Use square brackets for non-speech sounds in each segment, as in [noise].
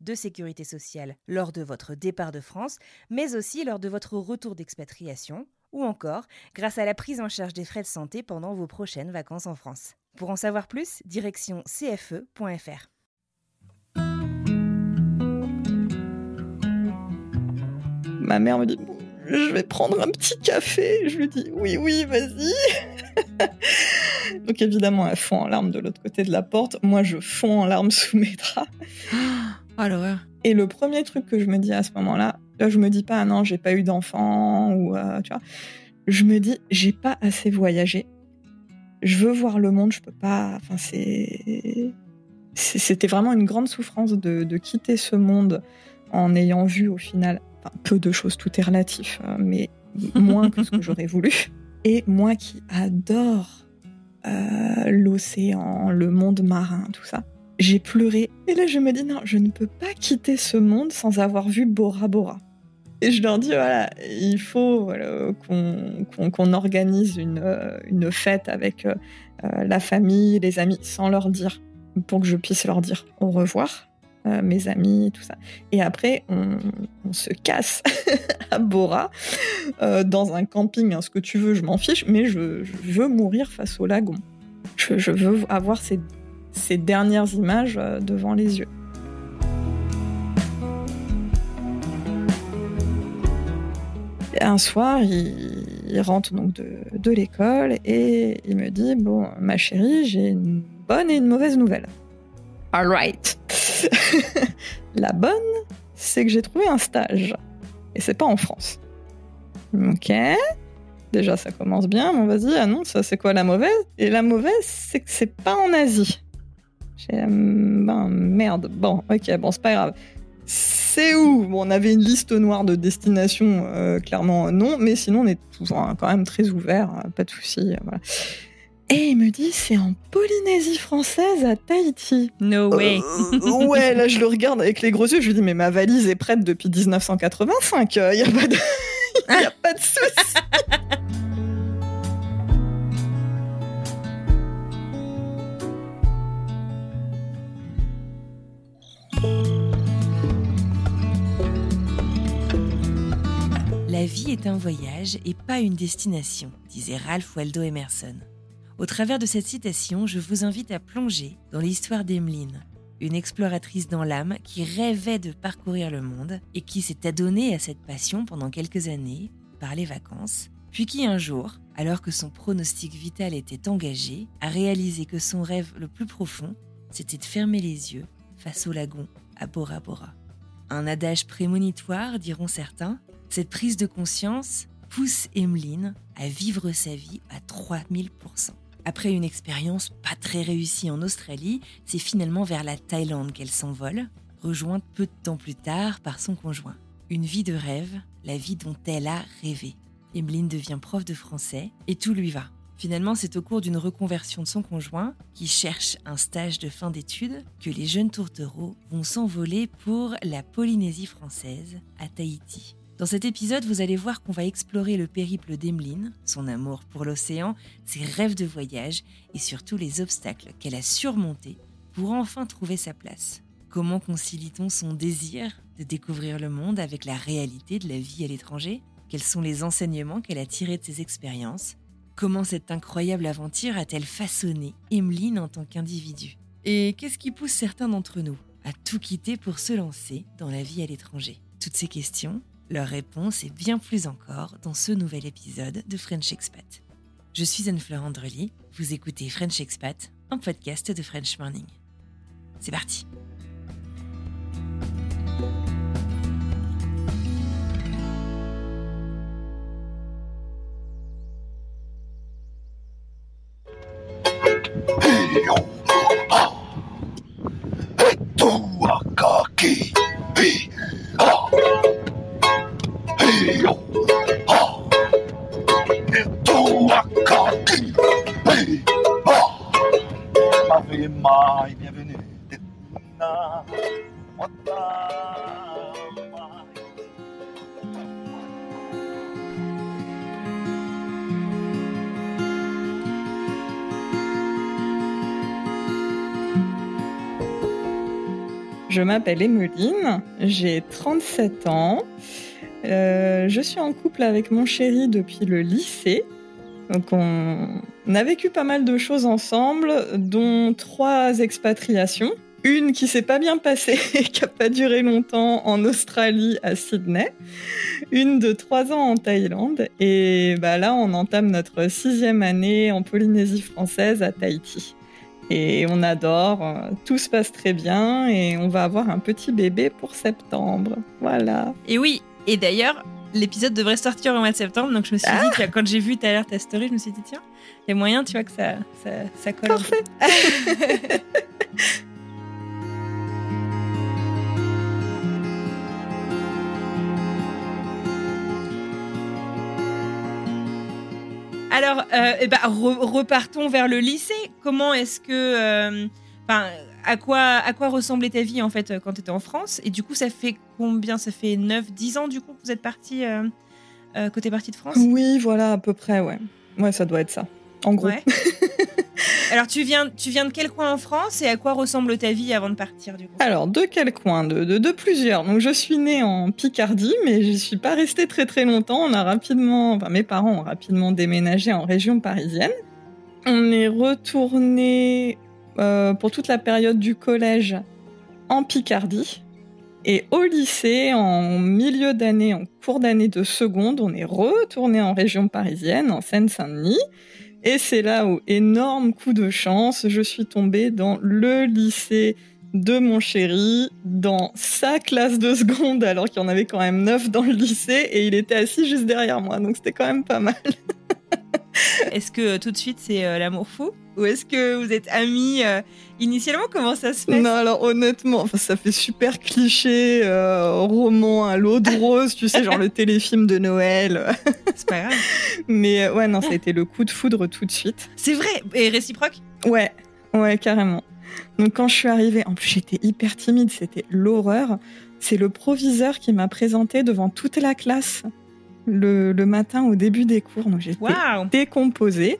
de sécurité sociale lors de votre départ de France, mais aussi lors de votre retour d'expatriation, ou encore grâce à la prise en charge des frais de santé pendant vos prochaines vacances en France. Pour en savoir plus, direction cfe.fr. Ma mère me dit Je vais prendre un petit café. Je lui dis Oui, oui, vas-y. [laughs] Donc évidemment, elle fond en larmes de l'autre côté de la porte. Moi, je fonds en larmes sous mes draps. L'horreur. Et le premier truc que je me dis à ce moment-là, là, je me dis pas, ah non, j'ai pas eu d'enfant, ou euh, tu vois. Je me dis, j'ai pas assez voyagé. Je veux voir le monde, je peux pas. Enfin, c'est. C'était vraiment une grande souffrance de, de quitter ce monde en ayant vu au final enfin, peu de choses, tout est relatif, euh, mais [laughs] moins que ce que j'aurais voulu. Et moi qui adore euh, l'océan, le monde marin, tout ça, j'ai pleuré. Et là, je me dis, non, je ne peux pas quitter ce monde sans avoir vu Bora Bora. Et je leur dis, voilà, il faut voilà, qu'on organise une, euh, une fête avec euh, euh, la famille, les amis, sans leur dire, pour que je puisse leur dire au revoir, mes amis, tout ça. Et après, on, se casse [laughs] à Bora, dans un camping, hein, ce que tu veux, je m'en fiche, mais je, je veux mourir face au lagon. Je, je veux avoir ces, ces dernières images euh, devant les yeux. Un soir, il, rentre donc de, de l'école et il me dit Bon, ma chérie, j'ai une bonne et une mauvaise nouvelle. All right. [laughs] La bonne, c'est que j'ai trouvé un stage. Et c'est pas en France. Ok. Déjà, ça commence bien. Bon, vas-y, annonce, c'est quoi la mauvaise? Et la mauvaise, c'est que c'est pas en Asie. J'ai ben merde. Bon, ok, bon, c'est pas grave. C'est où? Bon, on avait une liste noire de destinations, euh, clairement non, mais sinon on est toujours hein, quand même très ouvert, euh, pas de souci. euh, voilà. Et il me dit c'est en Polynésie française à Tahiti. No way. Euh, ouais, là je le regarde avec les gros yeux, je lui dis mais ma valise est prête depuis 1985, il y a pas de, [laughs] y a pas de souci. [laughs] La vie est un voyage et pas une destination, disait Ralph Waldo Emerson. Au travers de cette citation, je vous invite à plonger dans l'histoire d'Emeline, une exploratrice dans l'âme qui rêvait de parcourir le monde et qui s'est adonnée à cette passion pendant quelques années, par les vacances, puis qui un jour, alors que son pronostic vital était engagé, a réalisé que son rêve le plus profond, c'était de fermer les yeux face au lagon à Bora Bora. Un adage prémonitoire, diront certains, cette prise de conscience pousse Emeline à vivre sa vie à 3000%. Après une expérience pas très réussie en Australie, c'est finalement vers la Thaïlande qu'elle s'envole, rejointe peu de temps plus tard par son conjoint. Une vie de rêve, la vie dont elle a rêvé. Emeline devient prof de français et tout lui va. Finalement, c'est au cours d'une reconversion de son conjoint, qui cherche un stage de fin d'études, que les jeunes tourtereaux vont s'envoler pour la Polynésie française, à Tahiti. Dans cet épisode, vous allez voir qu'on va explorer le périple d'Emeline, son amour pour l'océan, ses rêves de voyage et surtout les obstacles qu'elle a surmontés pour enfin trouver sa place. Comment concilie-t-on son désir de découvrir le monde avec la réalité de la vie à l'étranger? Quels sont les enseignements qu'elle a tirés de ses expériences? Comment cette incroyable aventure a-t-elle façonné Emeline en tant qu'individu Et qu'est-ce qui pousse certains d'entre nous à tout quitter pour se lancer dans la vie à l'étranger Toutes ces questions, Leurs réponses et bien plus encore dans ce nouvel épisode de French Expat. Je suis Anne-Fleur Andrely, vous écoutez French Expat, un podcast de French Morning. C'est parti Je m'appelle Emeline, j'ai 37 ans. Euh, je suis en couple avec mon chéri depuis le lycée. Donc on a vécu pas mal de choses ensemble, dont trois expatriations. Une qui s'est pas bien passée et [laughs] qui a pas duré longtemps en Australie à Sydney. Une de trois ans en Thaïlande. Et bah là, on entame notre sixième année en Polynésie française à Tahiti et on adore. Euh, tout se passe très bien et on va avoir un petit bébé pour septembre. Voilà. Et oui, et d'ailleurs, l'épisode devrait sortir au mois de septembre, donc je me suis dit, que quand j'ai vu ta alerte ta story, je me suis dit, tiens, il y a moyen, tu vois, que ça, ça, ça colle. Parfait. [laughs] Alors, euh, eh ben, repartons vers le lycée. Comment est-ce que. Euh, enfin, à quoi, à quoi ressemblait ta vie en fait quand tu étais en France? Et du coup, ça fait combien? Ça fait 9, 10 ans du coup que vous êtes parti euh, côté parti de France? Oui, voilà, à peu près, ouais. Ouais, ça doit être ça. En gros. [laughs] Alors, tu viens, tu viens de quel coin en France et à quoi ressemble ta vie avant de partir du coup? Alors, de quel coin? De, de, plusieurs. Donc, je suis née en Picardie, mais je suis pas restée très très longtemps. On a rapidement, enfin, mes parents ont rapidement déménagé en région parisienne. On est retourné euh, pour toute la période du collège en Picardie. Et au lycée, en milieu d'année, en cours d'année de seconde, on est retourné en région parisienne, en Seine-Saint-Denis. Et c'est là où, énorme coup de chance, je suis tombée dans le lycée de mon chéri, dans sa classe de seconde, alors qu'il y en avait quand même neuf dans le lycée, et il était assis juste derrière moi, donc c'était quand même pas mal. [laughs] [laughs] Est-ce que euh, tout de suite c'est euh, l'amour fou Ou est-ce que vous êtes amis euh, initialement? Comment ça se fait Non, alors honnêtement, ça fait super cliché, roman à l'eau de rose, tu sais, genre le [laughs] téléfilm de Noël. c'est pas grave. [laughs] Mais ouais, non, ça a été le coup de foudre tout de suite. C'est vrai Et réciproque? Ouais, ouais, carrément. Donc quand je suis arrivée, en plus j'étais hyper timide, c'était l'horreur. C'est le proviseur qui m'a présenté devant toute la classe le, matin au début des cours. Donc j'étais décomposée.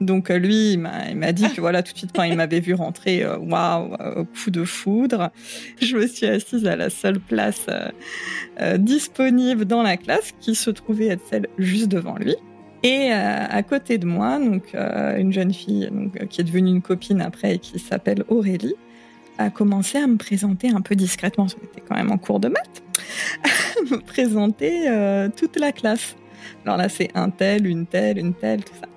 Donc euh, lui, il m'a dit que voilà, tout de suite quand il m'avait vu rentrer, euh, waouh, wow, coup de foudre. Je me suis assise à la seule place euh, disponible dans la classe, qui se trouvait être celle juste devant lui. Et à côté de moi, donc une jeune fille qui est devenue une copine après et qui s'appelle Aurélie, a commencé à me présenter un peu discrètement, j'étais quand même en cours de maths, [laughs] me présenter euh, toute la classe. Alors là, c'est un tel, une telle, une telle, tout ça.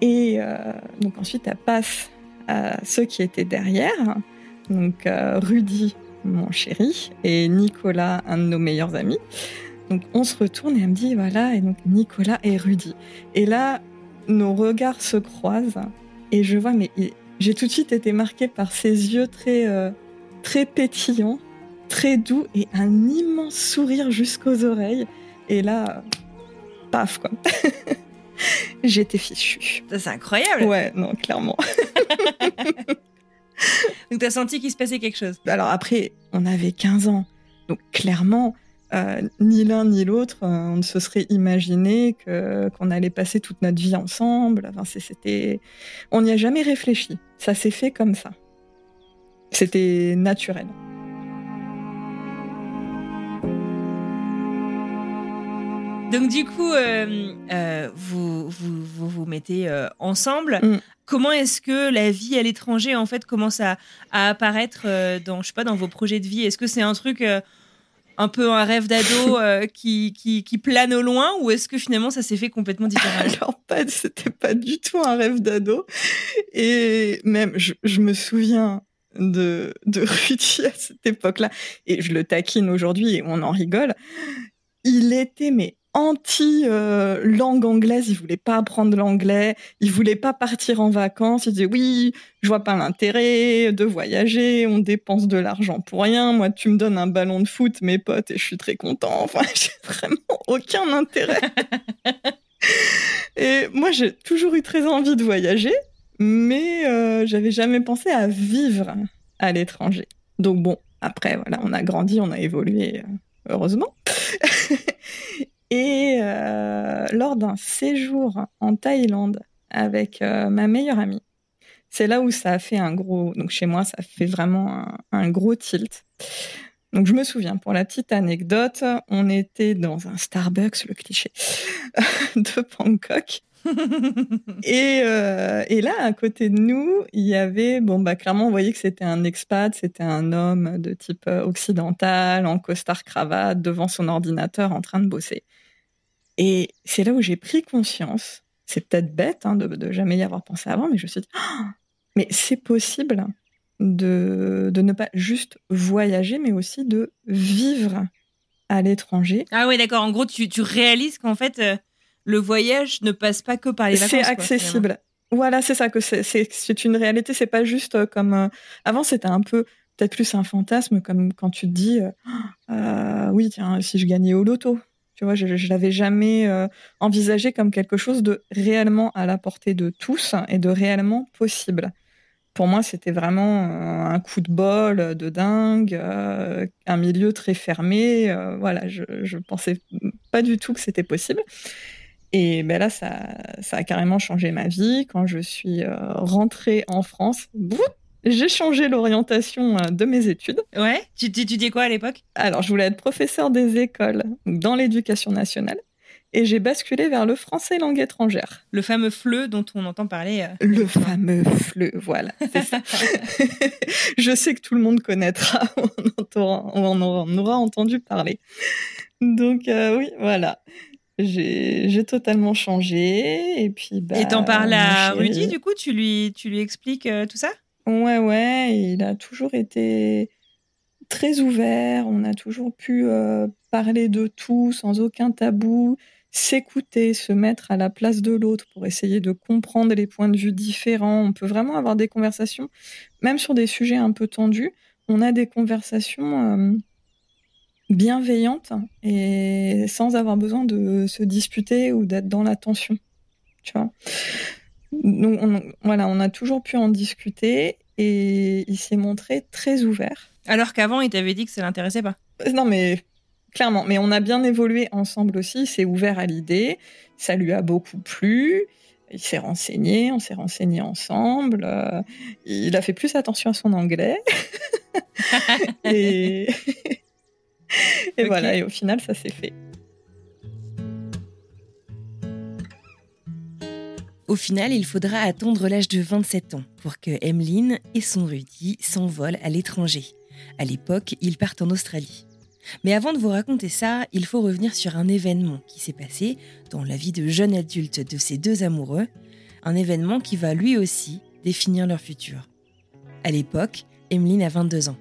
Et euh, donc ensuite, elle passe à ceux qui étaient derrière. Donc euh, Rudy, mon chéri, et Nicolas, un de nos meilleurs amis. Donc on se retourne et elle me dit, voilà, et donc Nicolas et Rudy. Et là, nos regards se croisent et je vois, mais j'ai tout de suite été marquée par ses yeux très, très pétillants très doux et un immense sourire jusqu'aux oreilles. Et là, paf, quoi. [laughs] J'étais fichue. C'est incroyable. Ouais, non, clairement. [laughs] donc, t'as senti qu'il se passait quelque chose. Alors, après, on avait 15 ans. Donc, clairement, euh, ni l'un ni l'autre, euh, on ne se serait imaginé que, qu'on allait passer toute notre vie ensemble. Enfin, c'était, on n'y a jamais réfléchi. Ça s'est fait comme ça. C'était naturel. Donc du coup, euh, euh, vous, vous, vous, mettez euh, ensemble. Mm. Comment est-ce que la vie à l'étranger en fait commence à, apparaître dans je sais pas dans vos projets de vie? Est-ce que c'est un truc un peu un rêve d'ado [laughs] euh, qui, qui, qui, plane au loin ou est-ce que finalement ça s'est fait complètement différemment? Alors, pas, c'était pas du tout un rêve d'ado. Et même, je, je me souviens de, de [laughs] Rudy à cette époque-là, et je le taquine aujourd'hui et on en rigole. Il était, mais anti euh, anglaise, il voulait pas apprendre l'anglais, il voulait pas partir en vacances, il disait oui, je vois pas l'intérêt de voyager, on dépense de l'argent pour rien, moi tu me donnes un ballon de foot mes potes et je suis très content. Enfin, [laughs] j'ai vraiment aucun intérêt. et moi j'ai toujours eu très envie de voyager, mais euh, j'avais jamais pensé à vivre à l'étranger. Donc bon, après voilà, on a grandi, on a évolué euh, heureusement. [laughs] Et euh, lors d'un séjour en Thaïlande avec euh, ma meilleure amie, c'est là où ça a fait un gros. Donc chez moi, ça fait vraiment un, gros tilt. Donc je me souviens, pour la petite anecdote, on était dans un Starbucks, le cliché, [laughs] de Bangkok. [laughs] et, euh, et, là, à côté de nous, il y avait, bon, bah, clairement, on voyait que c'était un expat, c'était un homme de type occidental, en costard cravate, devant son ordinateur, en train de bosser. Et c'est là où j'ai pris conscience, c'est peut-être bête hein, de, de, jamais y avoir pensé avant, mais je me suis dit, ah, mais c'est possible de, de ne pas juste voyager, mais aussi de vivre à l'étranger. Ah oui, d'accord. En gros, tu, tu réalises qu'en fait, euh, le voyage ne passe pas que par les vacances. C'est accessible. voilà, c'est ça que c'est une réalité. C'est pas juste euh, comme euh, avant. C'était un peu peut-être plus un fantasme, comme quand tu te dis, oui, tiens, si je gagnais au loto, tu vois, je, je l'avais jamais euh, envisagé comme quelque chose de réellement à la portée de tous et de réellement possible. Pour moi, c'était vraiment euh, un coup de bol de dingue, euh, un milieu très fermé. voilà, je, je pensais pas du tout que c'était possible. Et ben là, ça, ça a carrément changé ma vie quand je suis rentrée en France j'ai changé l'orientation euh, de mes études. Ouais, tu étudiais quoi à l'époque? Alors, je voulais être professeur des écoles dans l'éducation nationale et j'ai basculé vers le français langue étrangère. Le fameux FLE dont on entend parler. Euh, le fameux FLE, voilà, ça. [laughs] je sais que tout le monde connaîtra, [laughs] on, en aura entendu parler. Donc euh, oui, voilà. J'ai totalement changé et puis bah, Et t'en parles à Rudy du coup, tu lui tu lui expliques tout ça? Ouais, ouais, il a toujours été très ouvert, on a toujours pu euh, parler de tout sans aucun tabou, s'écouter, se mettre à la place de l'autre pour essayer de comprendre les points de vue différents. On peut vraiment avoir des conversations, même sur des sujets un peu tendus, on a des conversations euh, bienveillantes et sans avoir besoin de se disputer ou d'être dans la tension. Tu vois donc, on, voilà, on a toujours pu en discuter et il s'est montré très ouvert. Alors qu'avant, il t'avait dit que ça l'intéressait pas. Euh, non, mais clairement. Mais on a bien évolué ensemble aussi. Il s'est ouvert à l'idée. Ça lui a beaucoup plu. Il s'est renseigné. On s'est renseigné ensemble. Euh, il a fait plus attention à son anglais. [laughs] et, [laughs] et voilà. Et au final, ça s'est fait. Au final, il faudra attendre l'âge de 27 ans pour que Emmeline et son Rudy s'envolent à l'étranger. À l'époque, ils partent en Australie. Mais avant de vous raconter ça, il faut revenir sur un événement qui s'est passé dans la vie de jeunes adultes de ces deux amoureux, un événement qui va lui aussi définir leur futur. À l'époque, Emmeline a 22 ans.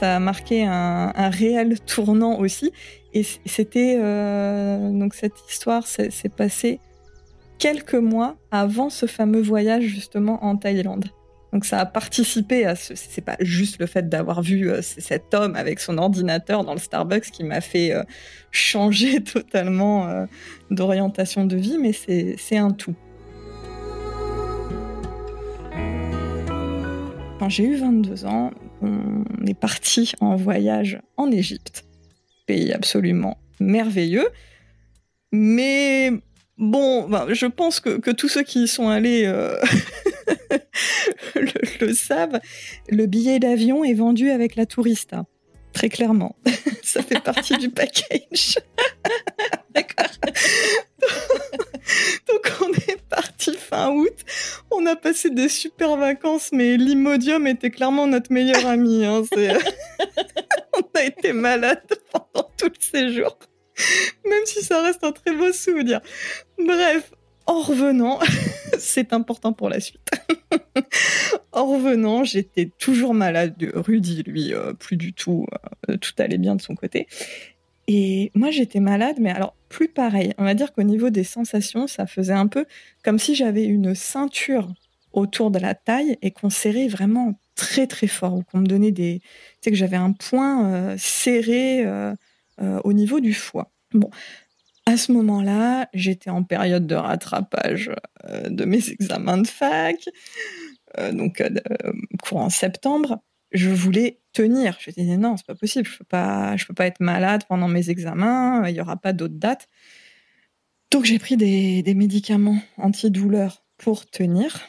Ça a marqué un, réel [laughs] tournant aussi. Et c'était euh, donc cette histoire s'est passée quelques mois avant ce fameux voyage justement en Thaïlande. Donc ça a participé à ce. C'est pas juste le fait d'avoir vu euh, cet homme avec son ordinateur dans le Starbucks qui m'a fait euh, changer [laughs] totalement d'orientation de vie, mais c'est un tout. Quand j'ai eu 22 ans, on est parti en voyage en Égypte, pays absolument merveilleux. Mais bon, ben, je pense que, tous ceux qui y sont allés euh, [laughs] le, savent. Le billet d'avion est vendu avec la tourista. Très clairement. [laughs] Ça fait partie du package. D'accord. Donc on est parti fin août. On a passé des super vacances, mais l'Imodium était clairement notre meilleur ami. Hein. [laughs] on a été malade pendant tout le séjour, même si ça reste un très beau souvenir. Bref, en revenant, [laughs] c'est important pour la suite. [laughs] en revenant, j'étais toujours malade. Rudy, lui, euh, plus du tout. Euh, tout allait bien de son côté. Et moi, j'étais malade, mais alors plus pareil. On va dire qu'au niveau des sensations, ça faisait un peu comme si j'avais une ceinture autour de la taille et qu'on serrait vraiment très très fort, ou qu'on me donnait des... Tu sais que j'avais un point euh, serré euh, euh, au niveau du foie. Bon, à ce moment-là, j'étais en période de rattrapage de mes examens de fac, donc courant septembre je voulais tenir. Je disais non, c'est pas possible, je peux pas, je peux pas être malade pendant mes examens, il y aura pas d'autres dates. Donc j'ai pris des, des médicaments antidouleurs pour tenir,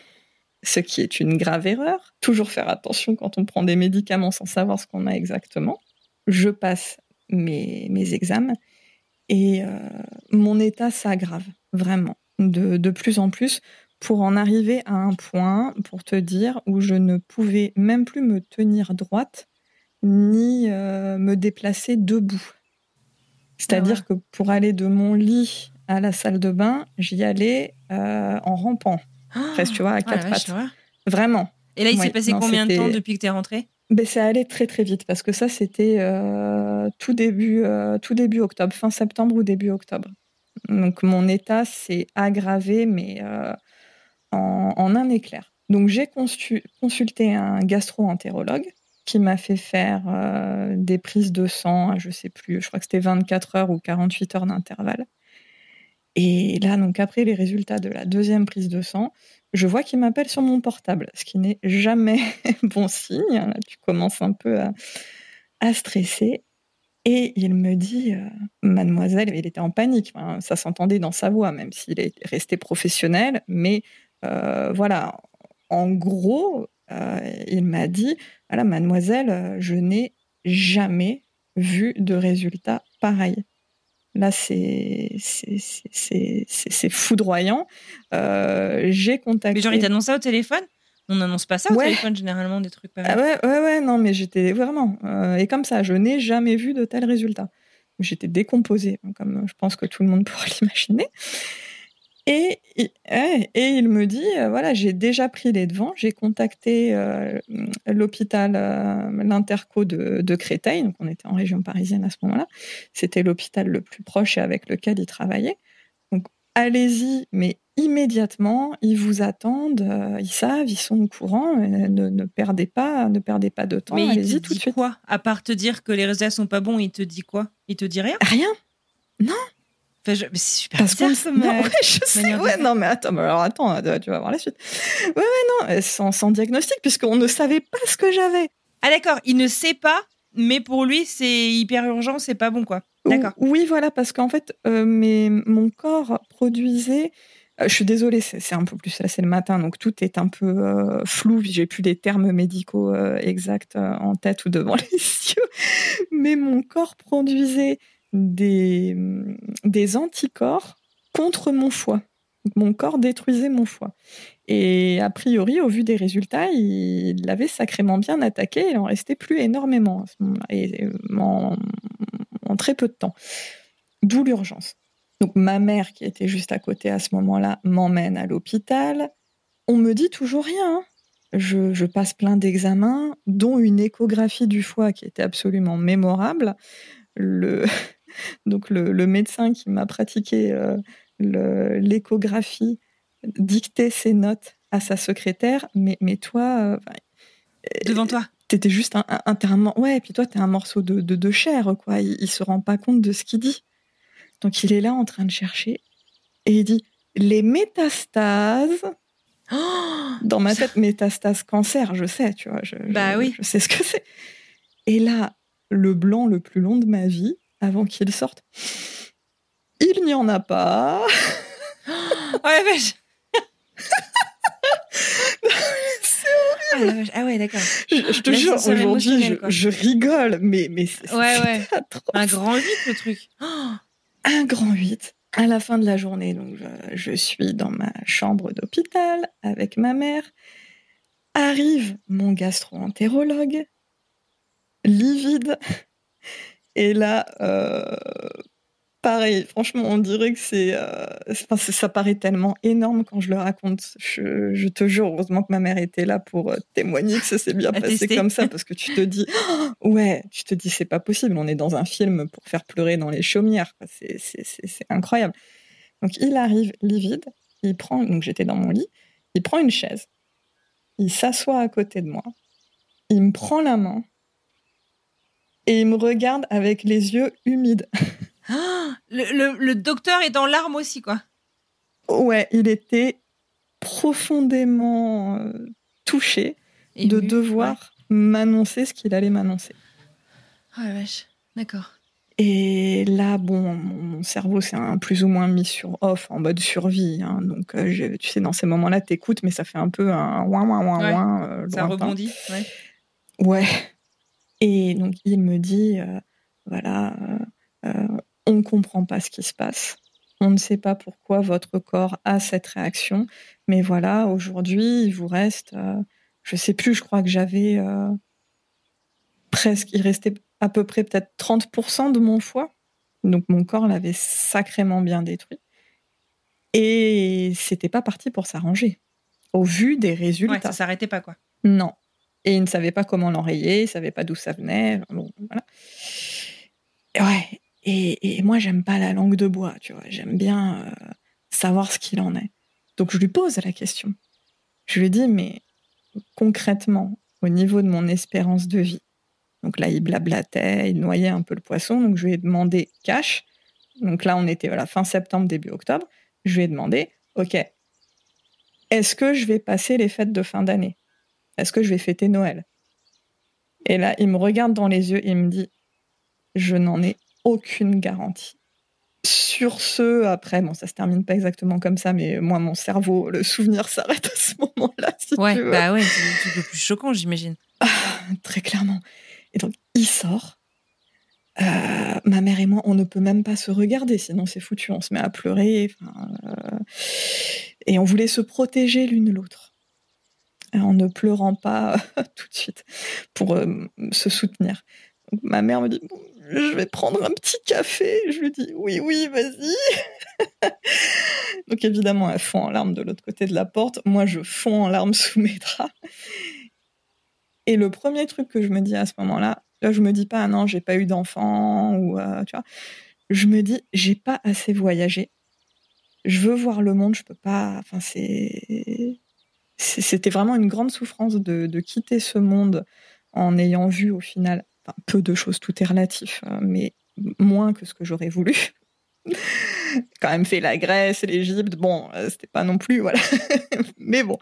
ce qui est une grave erreur. Toujours faire attention quand on prend des médicaments sans savoir ce qu'on a exactement. Je passe mes, mes examens et euh, mon état s'aggrave vraiment de, de plus en plus pour en arriver à un point, pour te dire, où je ne pouvais même plus me tenir droite ni euh, me déplacer debout. C'est-à-dire ah que pour aller de mon lit à la salle de bain, j'y allais euh, en rampant, oh presque, tu vois, à quatre pattes. Vraiment. Et là, il s'est passé combien de temps depuis que tu es rentrée? Ben, ça allait très très vite parce que ça c'était euh, tout début tout début octobre, fin septembre ou début octobre. Donc mon état s'est aggravé mais en, un éclair. Donc j'ai consulté un gastro-entérologue qui m'a fait faire euh, des prises de sang, je sais plus, je crois que c'était 24 heures ou 48 heures d'intervalle. Et là, donc après les résultats de la deuxième prise de sang, je vois qu'il m'appelle sur mon portable, ce qui n'est jamais [laughs] bon signe. Là, tu commences un peu à, stresser. Et il me dit, euh, mademoiselle, il était en panique, hein, ça s'entendait dans sa voix, même s'il est resté professionnel, mais euh, voilà, en gros, euh, il m'a dit, voilà, mademoiselle, je n'ai jamais vu de résultat pareil. Là, c'est c'est foudroyant. Euh, j'ai contacté. Mais genre, il t'annonce ça au téléphone? On n'annonce pas ça au téléphone généralement des trucs pareils. Ah ouais, ouais, ouais, non, mais j'étais vraiment. et comme ça, je n'ai jamais vu de tels résultats. J'étais décomposée, comme je pense que tout le monde [laughs] pourrait l'imaginer. Et, et, il me dit, euh, voilà, j'ai déjà pris les devants, j'ai contacté euh, l'hôpital, euh, l'Interco de, de, Créteil, donc on était en région parisienne à ce moment-là, c'était l'hôpital le plus proche et avec lequel il travaillait. Donc allez-y, mais immédiatement, ils vous attendent, ils savent, ils sont au courant, ne, ne, perdez pas, ne perdez pas de temps, allez-y tout de suite. quoi? À part te dire que les résultats sont pas bons, il te dit quoi? Il te dit rien? Rien. Non, c'est super Parce bizarre, ça, [laughs] ouais, je sais. Ouais, non, mais attends, alors attends, euh, tu vas voir la suite. Ouais, ouais, non, euh, sans, sans diagnostic, puisqu'on ne savait pas ce que j'avais. Ah, d'accord, il ne sait pas, mais pour lui, c'est hyper urgent, c'est pas bon, quoi. D'accord. Oui, voilà, parce qu'en fait, euh, mais mon corps produisait. je suis désolée, c'est un peu plus là, c'est le matin, donc tout est un peu flou. J'ai plus les termes médicaux exacts en tête ou devant [laughs] les yeux, mais mon corps produisait des, des anticorps contre mon foie. Mon corps détruisait mon foie. Et a priori, au vu des résultats, il l'avait sacrément bien attaqué. Il en restait plus énormément et en, en, très peu de temps. D'où l'urgence. Donc ma mère, qui était juste à côté à ce moment-là, m'emmène à l'hôpital. On me dit toujours rien. Hein. Je, je, passe plein d'examens, dont une échographie du foie qui était absolument mémorable. Le, donc le, médecin qui m'a pratiqué euh, l'échographie dictait ses notes à sa secrétaire, mais, mais toi... Euh, Devant toi T'étais juste un, un, Ouais, et puis toi, t'es un morceau de, de, chair, quoi. Il, il se rend pas compte de ce qu'il dit. Donc il est là en train de chercher, et il dit les métastases. [gasps] Dans ma tête, métastases cancer, je sais, tu vois. Je, bah oui. Je sais ce que c'est. Et là, le blanc le plus long de ma vie, avant qu'il sorte. Il n'y en a pas. ouais, [laughs] mais c'est horrible. Ah, ah, ouais, d'accord. Je, te jure, aujourd'hui, je, rigole, mais, mais c'est ouais, ouais. Un grand 8, le truc. Un grand 8. À la fin de la journée, donc je, suis dans ma chambre d'hôpital avec ma mère. Arrive mon gastro-entérologue, livide. Et là, euh, pareil, franchement, on dirait que c'est, euh, ça paraît tellement énorme quand je le raconte. Je, te jure, heureusement que ma mère était là pour euh, témoigner que ça s'est bien [laughs] passé comme ça, parce que tu te dis, [laughs] ouais, tu te dis, c'est pas possible. On est dans un film pour faire pleurer dans les chaumières. C'est, c'est incroyable. Donc il arrive livide, il prend, donc j'étais dans mon lit, il prend une chaise, il s'assoit à côté de moi, il me prend la main et il me regarde avec les yeux humides. [laughs] [gasps] le, docteur est en larmes aussi, quoi. Ouais, il était profondément euh, touché de devoir m'annoncer ce qu'il allait m'annoncer. Oh la vache, d'accord. Et là, bon, mon cerveau s'est un plus ou moins mis sur off, en mode survie. Hein. donc, euh, tu sais, dans ces moments-là, t'écoutes, mais ça fait un peu un ouin, ouin, ouin, ouin. Euh, ça rebondit, ouais. Ouais. Et donc, il me dit, voilà, on ne comprend pas ce qui se passe. On ne sait pas pourquoi votre corps a cette réaction. Mais voilà, aujourd'hui, il vous reste, euh, je sais plus, je crois que j'avais euh, presque, il restait à peu près peut-être 30% de mon foie. Donc mon corps l'avait sacrément bien détruit. Et c'était pas parti pour s'arranger. Au vu des résultats. Ouais, ça s'arrêtait pas, quoi. Non. Et il ne savait pas comment l'enrayer, il savait pas d'où ça venait. Voilà. Ouais. Et, moi, j'aime pas la langue de bois, tu vois. J'aime bien euh, savoir ce qu'il en est. Donc, je lui pose la question. Je lui dis, mais concrètement, au niveau de mon espérance de vie, donc là, il blablatait, il noyait un peu le poisson. Donc, je lui ai demandé cash. Donc là, on était fin septembre, début octobre. Je lui ai demandé, OK, est-ce que je vais passer les fêtes de fin d'année? Est-ce que je vais fêter Noël? Et là, il me regarde dans les yeux et il me dit, je n'en ai aucune garantie. Sur ce, après, bon, ça se termine pas exactement comme ça, mais moi, mon cerveau, le souvenir s'arrête à ce moment-là. ouais, bah ouais, c'est le plus choquant, j'imagine. Ah, très clairement. Et donc, il sort. Euh, ma mère et moi, on ne peut même pas se regarder, sinon c'est foutu, on se met à pleurer. Euh, et on voulait se protéger l'une l'autre, [laughs] en ne pleurant pas [laughs] tout de suite pour euh, se soutenir. ma mère me dit je vais prendre un petit café. Je lui dis oui, oui, vas-y. [laughs] Donc évidemment, elle fond en larmes de l'autre côté de la porte. Moi, je fonds en larmes sous mes draps. Et le premier truc que je me dis à ce moment-là, là, je me dis pas, ah non, j'ai pas eu d'enfant ou euh, tu vois. Je me dis, j'ai pas assez voyagé. Je veux voir le monde, je peux pas. Enfin, c'est. C'était vraiment une grande souffrance de quitter ce monde en ayant vu au final peu de choses, tout est relatif, hein, mais moins que ce que j'aurais voulu. [laughs] Quand même fait la Grèce, l'Égypte, bon, euh, c'était pas non plus, voilà. [laughs] mais bon,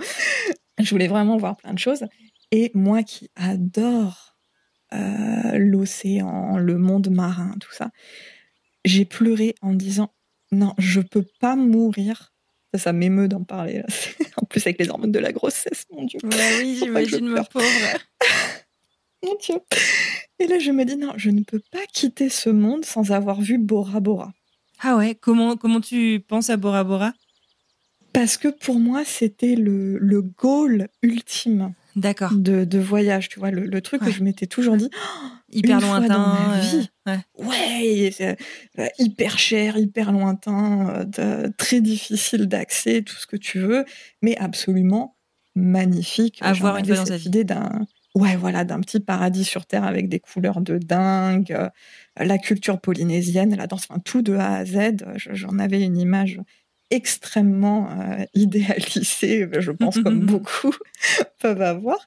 je voulais vraiment voir plein de choses. Et moi qui adore euh, l'océan, le monde marin, tout ça, j'ai pleuré en disant non, je peux pas mourir. Ça, ça m'émeut d'en parler. [laughs] en plus, avec les hormones de la grossesse, mon Dieu. oui, j'imagine, ma pauvre. [laughs] mon Dieu. Et là, je me dis, non, je ne peux pas quitter ce monde sans avoir vu Bora Bora. Ah ouais, comment, comment tu penses à Bora Bora? Parce que pour moi, c'était le, le goal ultime D'accord. De, de, voyage, tu vois, le, truc que je m'étais toujours dit, hyper lointain, dans ma vie. ouais, euh, hyper cher, hyper lointain, euh, très difficile d'accès, tout ce que tu veux, mais absolument magnifique. Avoir une fois dans sa vie. idée d'un ouais, voilà, d'un petit paradis sur Terre avec des couleurs de dingue, euh, la culture polynésienne, la danse, enfin tout de A à Z. J'en avais une image extrêmement euh, [laughs] idéalisée, je pense comme [laughs] beaucoup [laughs] peuvent avoir.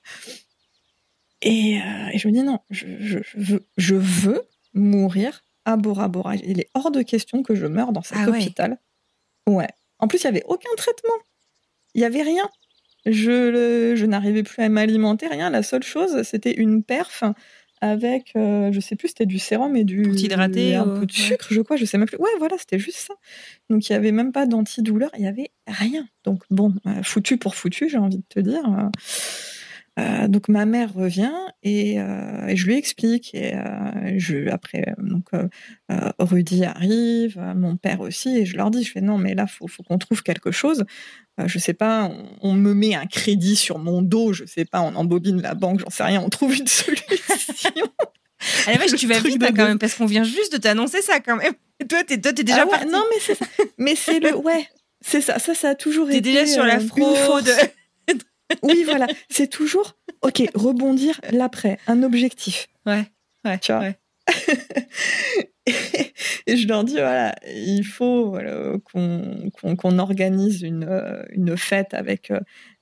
Et, euh, et, je me dis non, je, je, veux, je, veux, mourir à Bora Bora. Il est hors de question que je meure dans cet ah hôpital. ouais. En plus, il n'y avait aucun traitement. Il n'y avait rien. Je, je n'arrivais plus à m'alimenter, rien. La seule chose, c'était une perf avec, euh, je sais plus, c'était du sérum et du. hydraté. Un peu de sucre, je crois, je sais même plus. Ouais, voilà, c'était juste ça. Donc il y avait même pas d'antidouleur, il y avait rien. Donc bon, euh, foutu pour foutu, j'ai envie de te dire. Euh, donc ma mère revient et, euh, et je lui explique et euh, je après donc Rudy arrive, mon père aussi et je leur dis je fais non mais là faut faut qu'on trouve quelque chose. Je sais pas, on, on, me met un crédit sur mon dos, je sais pas, on embobine la banque, j'en sais rien, on trouve une [laughs] solution. À la vache, tu vas vite hein, quand même parce qu'on vient juste de t'annoncer ça quand même. Et toi t'es toi t'es déjà ah ouais, parti. Non mais c'est ça. mais c'est le ouais c'est ça ça ça a toujours T'es été déjà sur la fraude. [laughs] oui, voilà. C'est toujours, OK, rebondir l'après, un objectif. Ouais, ouais. Tu vois ouais. [laughs] et, je leur dis, voilà, il faut voilà, qu'on organise une, euh, une fête avec euh,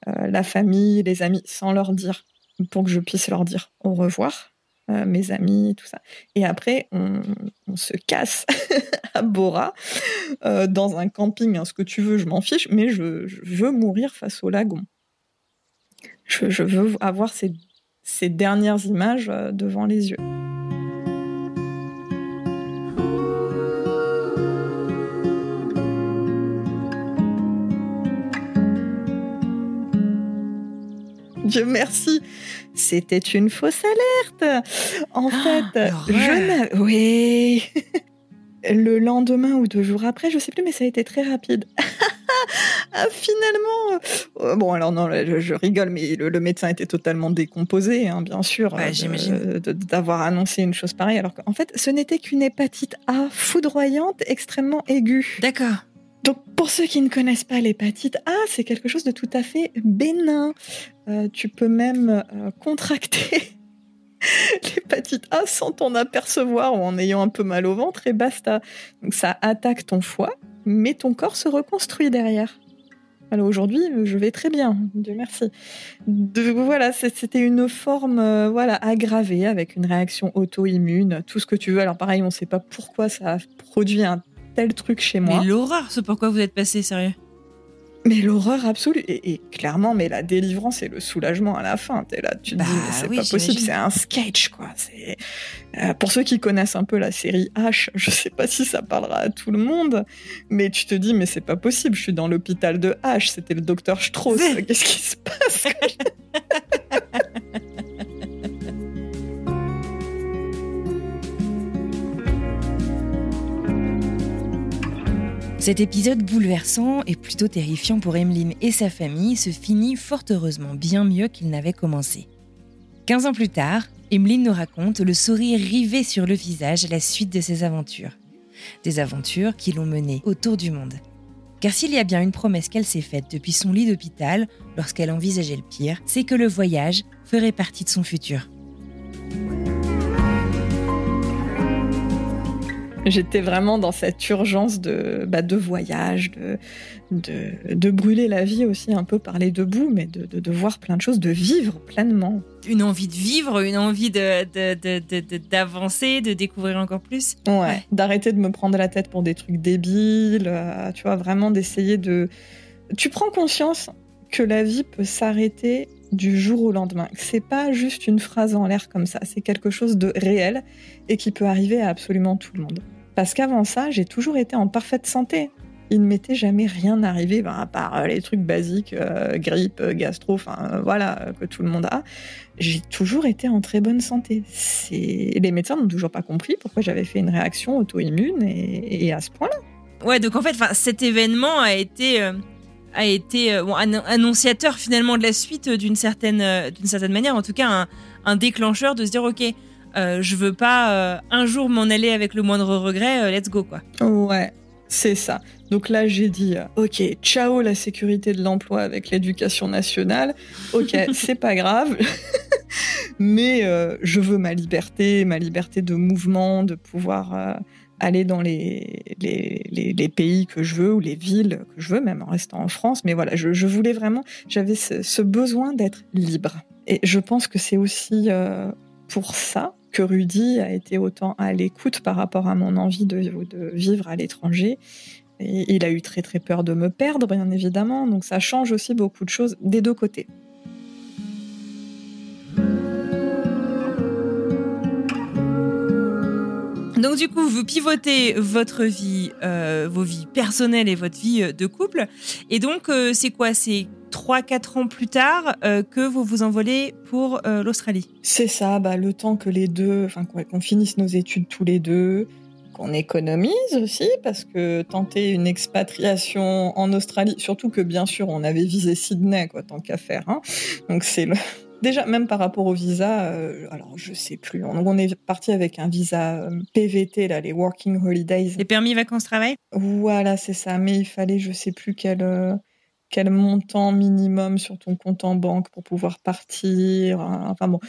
euh, la famille, les amis, sans leur dire, pour que je puisse leur dire au revoir, euh, mes amis, tout ça. Et après, on, on se casse [laughs] à Bora, euh, dans un camping, hein, ce que tu veux, je m'en fiche, mais je, je veux mourir face au lagon. Je, je veux avoir ces, ces dernières images euh, devant les yeux. Dieu merci, c'était une fausse alerte. En Ah, fait, je oui. [laughs] Le lendemain ou deux jours après, je sais plus, mais ça a été très rapide. [laughs] [laughs] ah, finalement, euh, bon alors non, je, je rigole, mais le, le médecin était totalement décomposé, hein, bien sûr, Ouais, euh, d'avoir annoncé une chose pareille. Alors qu'en fait, ce n'était qu'une hépatite A foudroyante, extrêmement aiguë. D'accord. Donc, pour ceux qui ne connaissent pas l'hépatite A, c'est quelque chose de tout à fait bénin. Euh, tu peux même contracter [laughs] l'hépatite A sans t'en apercevoir ou en ayant un peu mal au ventre et basta. Donc, ça attaque ton foie, mais ton corps se reconstruit derrière. Alors aujourd'hui, je vais très bien, Dieu merci. De, voilà, c'était une forme euh, voilà aggravée avec une réaction auto-immune, tout ce que tu veux. Alors pareil, on ne sait pas pourquoi ça a produit un tel truc chez moi. Mais l'horreur, c'est pourquoi vous êtes passé, sérieux? Mais l'horreur absolue. Et, et clairement, mais la délivrance et le soulagement à la fin. T'es là, tu te Bah dis, mais c'est oui, pas possible, c'est un sketch, quoi. C'est euh, Pour ceux qui connaissent un peu la série H, [laughs] je sais pas si ça parlera à tout le monde, mais tu te dis, mais c'est pas possible, je suis dans l'hôpital de H, c'était le docteur Strauss. Qu'est-ce qui se passe? [laughs] Cet épisode bouleversant et plutôt terrifiant pour Emeline et sa famille se finit fort heureusement bien mieux qu'il n'avait commencé. 15 ans plus tard, Emeline nous raconte le sourire rivé sur le visage à la suite de ses aventures. Des aventures qui l'ont menée autour du monde. Car s'il y a bien une promesse qu'elle s'est faite depuis son lit d'hôpital, lorsqu'elle envisageait le pire, c'est que le voyage ferait partie de son futur. J'étais vraiment dans cette urgence de, bah, de voyage, de, de, de brûler la vie aussi un peu par les deux bouts, mais de, de, voir plein de choses, de vivre pleinement. Une envie de vivre, une envie de- de- de- de- de- d'avancer, de, découvrir encore plus. Ouais, Ouais. d'arrêter de me prendre la tête pour des trucs débiles, euh, tu vois, vraiment d'essayer de... Tu prends conscience que la vie peut s'arrêter du jour au lendemain. C'est pas juste une phrase en l'air comme ça, c'est quelque chose de réel et qui peut arriver à absolument tout le monde. Parce qu'avant ça, j'ai toujours été en parfaite santé. Il ne m'était jamais rien arrivé, ben, à part euh, les trucs basiques, euh, grippe, euh, gastro, enfin voilà, que tout le monde a. J'ai toujours été en très bonne santé. Les médecins n'ont toujours pas compris pourquoi j'avais fait une réaction auto-immune et, et à ce point-là. Ouais, donc en fait, cet événement a été, a été euh, bon, annon- annonciateur finalement de la suite euh, d'une certaine, euh, d'une certaine manière, en tout cas un, un déclencheur de se dire ok, euh, je veux pas un jour m'en aller avec le moindre regret, let's go quoi. Ouais, c'est ça. Donc là, j'ai dit, ok, ciao la sécurité de l'emploi avec l'éducation nationale. Ok, [laughs] c'est pas grave. [laughs] Mais je veux ma liberté, ma liberté de mouvement, de pouvoir aller dans les, les, les, pays que je veux ou les villes que je veux, même en restant en France. Mais voilà, je, je voulais vraiment, j'avais ce, ce besoin d'être libre. Et je pense que c'est aussi euh, pour ça que Rudy a été autant à l'écoute par rapport à mon envie de, de vivre à l'étranger. Et il a eu très très peur de me perdre, bien évidemment. Donc ça change aussi beaucoup de choses des deux côtés. Donc du coup, vous pivotez votre vie, euh, vos vies personnelles et votre vie euh, de couple. Et donc, euh, c'est quoi? C'est 3-4 ans plus tard que vous vous envolez pour l'Australie? C'est ça, bah, le temps que les deux, enfin qu'on finisse nos études tous les deux, qu'on économise aussi, parce que tenter une expatriation en Australie, surtout que bien sûr on avait visé Sydney, quoi, tant qu'à faire. Hein. Donc c'est le, Déjà, même par rapport au visa, euh, alors je sais plus. On, on est parti avec un visa euh, PVT, là, les Working Holidays. Les permis vacances-travail Voilà, c'est ça. Mais il fallait, je sais plus quel, euh, quel montant minimum sur ton compte en banque pour pouvoir partir. Hein. Enfin bon,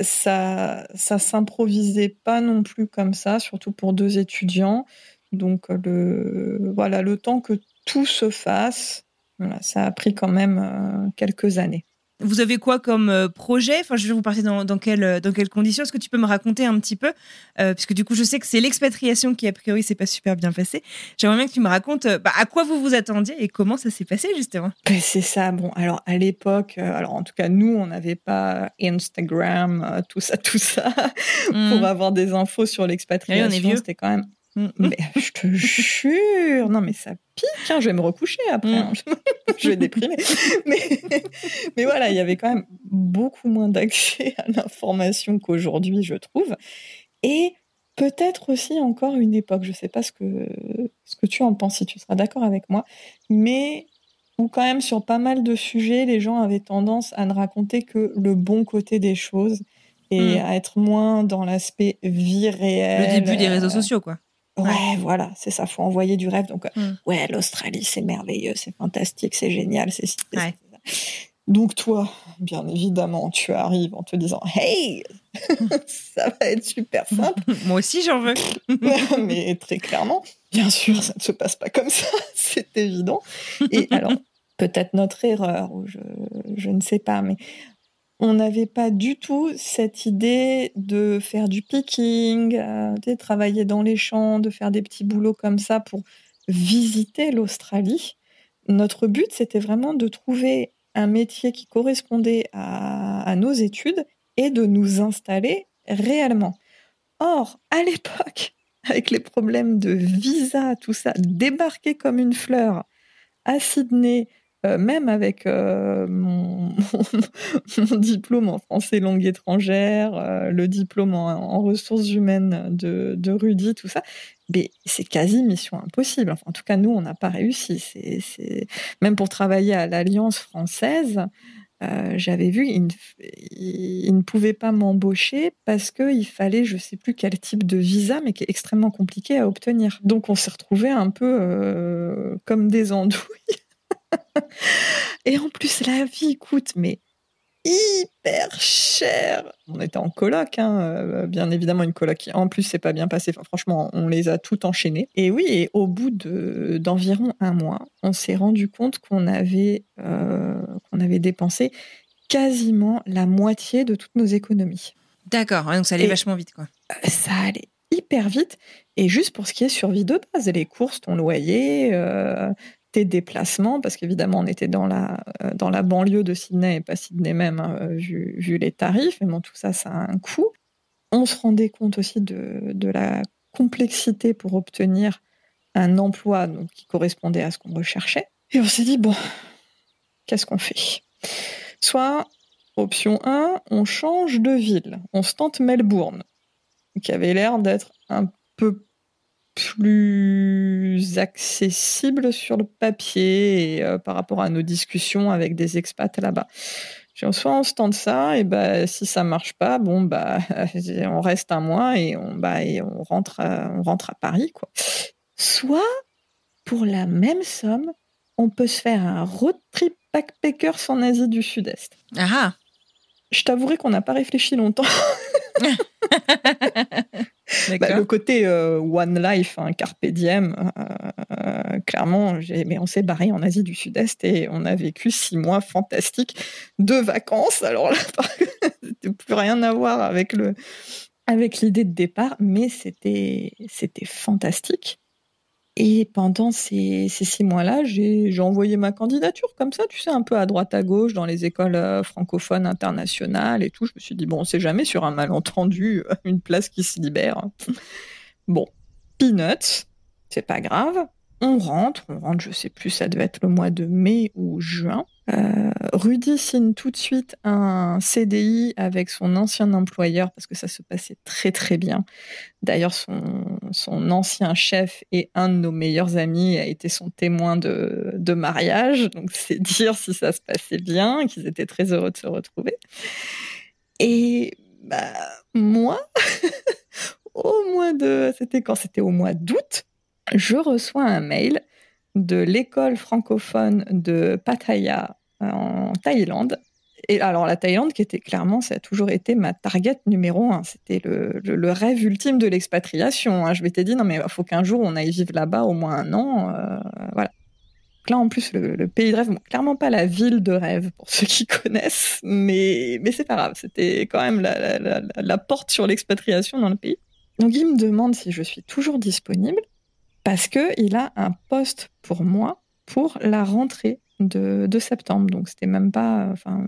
ça, ça s'improvisait pas non plus comme ça, surtout pour deux étudiants. Donc, le, voilà, le temps que tout se fasse, voilà, ça a pris quand même quelques années. Vous avez quoi comme euh, projet? Enfin, je vais vous parler dans, dans, quelles, dans quelles conditions? Est-ce que tu peux me raconter un petit peu? Euh, Puisque du coup, je sais que c'est l'expatriation qui, a priori, s'est pas super bien passée. J'aimerais bien que tu me racontes euh, bah, à quoi vous vous attendiez et comment ça s'est passé, justement? Ben, c'est ça. Bon, alors, à l'époque, alors en tout cas, nous, on n'avait pas Instagram, tout ça, tout ça, [laughs] mmh. pour avoir des infos sur l'expatriation. C'était quand même. Mais je te jure, non mais ça pique, hein, je vais me recoucher après, mm. hein. [laughs] je vais déprimer. Mais, mais voilà, il y avait quand même beaucoup moins d'accès à l'information qu'aujourd'hui, je trouve. Et peut-être aussi encore une époque, je ne sais pas ce que, ce que tu en penses, si tu seras d'accord avec moi, mais où quand même sur pas mal de sujets, les gens avaient tendance à ne raconter que le bon côté des choses et mm. à être moins dans l'aspect vie réelle. Le début des réseaux sociaux, quoi. Ouais, voilà, c'est ça, faut envoyer du rêve. Donc, euh, mm. ouais, l'Australie, c'est merveilleux, c'est fantastique, c'est génial, c'est Donc, toi, bien évidemment, tu arrives en te disant Hey, [laughs] ça va être super simple. [laughs] Moi aussi, j'en veux. [laughs] mais très clairement, bien sûr, ça ne se passe pas comme ça, c'est évident. Et alors, peut-être notre erreur, ou je, je ne sais pas, mais on n'avait pas du tout cette idée de faire du picking, euh, de travailler dans les champs, de faire des petits boulots comme ça pour visiter l'Australie. Notre but, c'était vraiment de trouver un métier qui correspondait à, nos études et de nous installer réellement. Or, à l'époque, [laughs] avec les problèmes de visa, tout ça, débarquer comme une fleur à Sydney, euh, même avec euh, [laughs] mon, diplôme en français langue étrangère, euh, le diplôme en, ressources humaines de, Rudy, tout ça, mais c'est quasi mission impossible. en tout cas, nous, on n'a pas réussi. Même pour travailler à l'Alliance française, j'avais vu, il ne, pouvait pas m'embaucher parce qu'il fallait, je ne sais plus quel type de visa, mais qui est extrêmement compliqué à obtenir. Donc on s'est retrouvé un peu comme des andouilles [laughs] Et en plus, la vie coûte, mais hyper cher. On était en coloc, hein, euh, bien évidemment une coloc qui en plus c'est pas bien passé. franchement, on les a tout enchaînés. Et oui, et au bout de d'environ un mois, on s'est rendu compte qu'on avait euh, qu'on avait dépensé quasiment la moitié de toutes nos économies. D'accord, donc ça allait vachement vite, quoi. Euh, ça allait hyper vite. Et juste pour ce qui est survie de base, les courses, ton loyer, déplacements, parce qu'évidemment, on était dans la, euh, dans la banlieue de Sydney et pas Sydney même, hein, euh, vu, les tarifs. Mais bon, tout ça, ça a un coût. On se rendait compte aussi de, de la complexité pour obtenir un emploi donc, qui correspondait à ce qu'on recherchait. Et on s'est dit, bon, qu'est-ce qu'on fait? Soit, option 1, on change de ville. On se tente Melbourne, qui avait l'air d'être un peu plus accessible sur le papier et, euh, par rapport à nos discussions avec des expats là-bas. Soit on se tente ça, et bah, si ça marche pas, bon, bah, [laughs] on reste un mois et on, bah, et on, rentre, à, on rentre à Paris. Quoi. Soit, pour la même somme, on peut se faire un road trip backpackers en Asie du Sud-Est. Ah, ah. Je t'avouerai qu'on n'a pas réfléchi longtemps. [laughs] Bah, le côté euh, One Life, hein, Carpe Diem, euh, clairement, mais on s'est barré en Asie du Sud-Est et on a vécu six mois fantastiques de vacances. Alors là, [laughs] c'était plus rien à voir avec le avec l'idée de départ, mais c'était c'était fantastique. Et pendant ces, six mois-là, j'ai envoyé ma candidature comme ça, tu sais, un peu à droite à gauche dans les écoles euh, francophones internationales et tout. Je me suis dit, bon, on jamais sur un malentendu une place qui se libère. Bon, peanuts, c'est pas grave. On rentre, on rentre, je sais plus, ça devait être le mois de mai ou juin. Euh, Rudy signe tout de suite un CDI avec son ancien employeur parce que ça se passait très très bien. D'ailleurs, son, son ancien chef et un de nos meilleurs amis a été son témoin de, de mariage. Donc, c'est dire si ça se passait bien, qu'ils étaient très heureux de se retrouver. Et bah, moi, [laughs] au mois de. C'était quand? C'était au mois d'août. Je reçois un mail de l'école francophone de Pattaya en Thaïlande. Et alors la Thaïlande, qui était clairement, ça a toujours été ma target numéro un. C'était le, rêve ultime de l'expatriation. Hein. Je m'étais dit non mais il faut qu'un jour on aille vivre là-bas au moins un an. Euh, voilà. là en plus le, pays de rêve, clairement pas la ville de rêve pour ceux qui [laughs] connaissent, mais mais c'est pas grave. C'était quand même la, la porte sur l'expatriation dans le pays. Donc il me demande si je suis toujours disponible parce qu'il a un poste pour moi pour la rentrée de, septembre. Donc c'était même pas, enfin,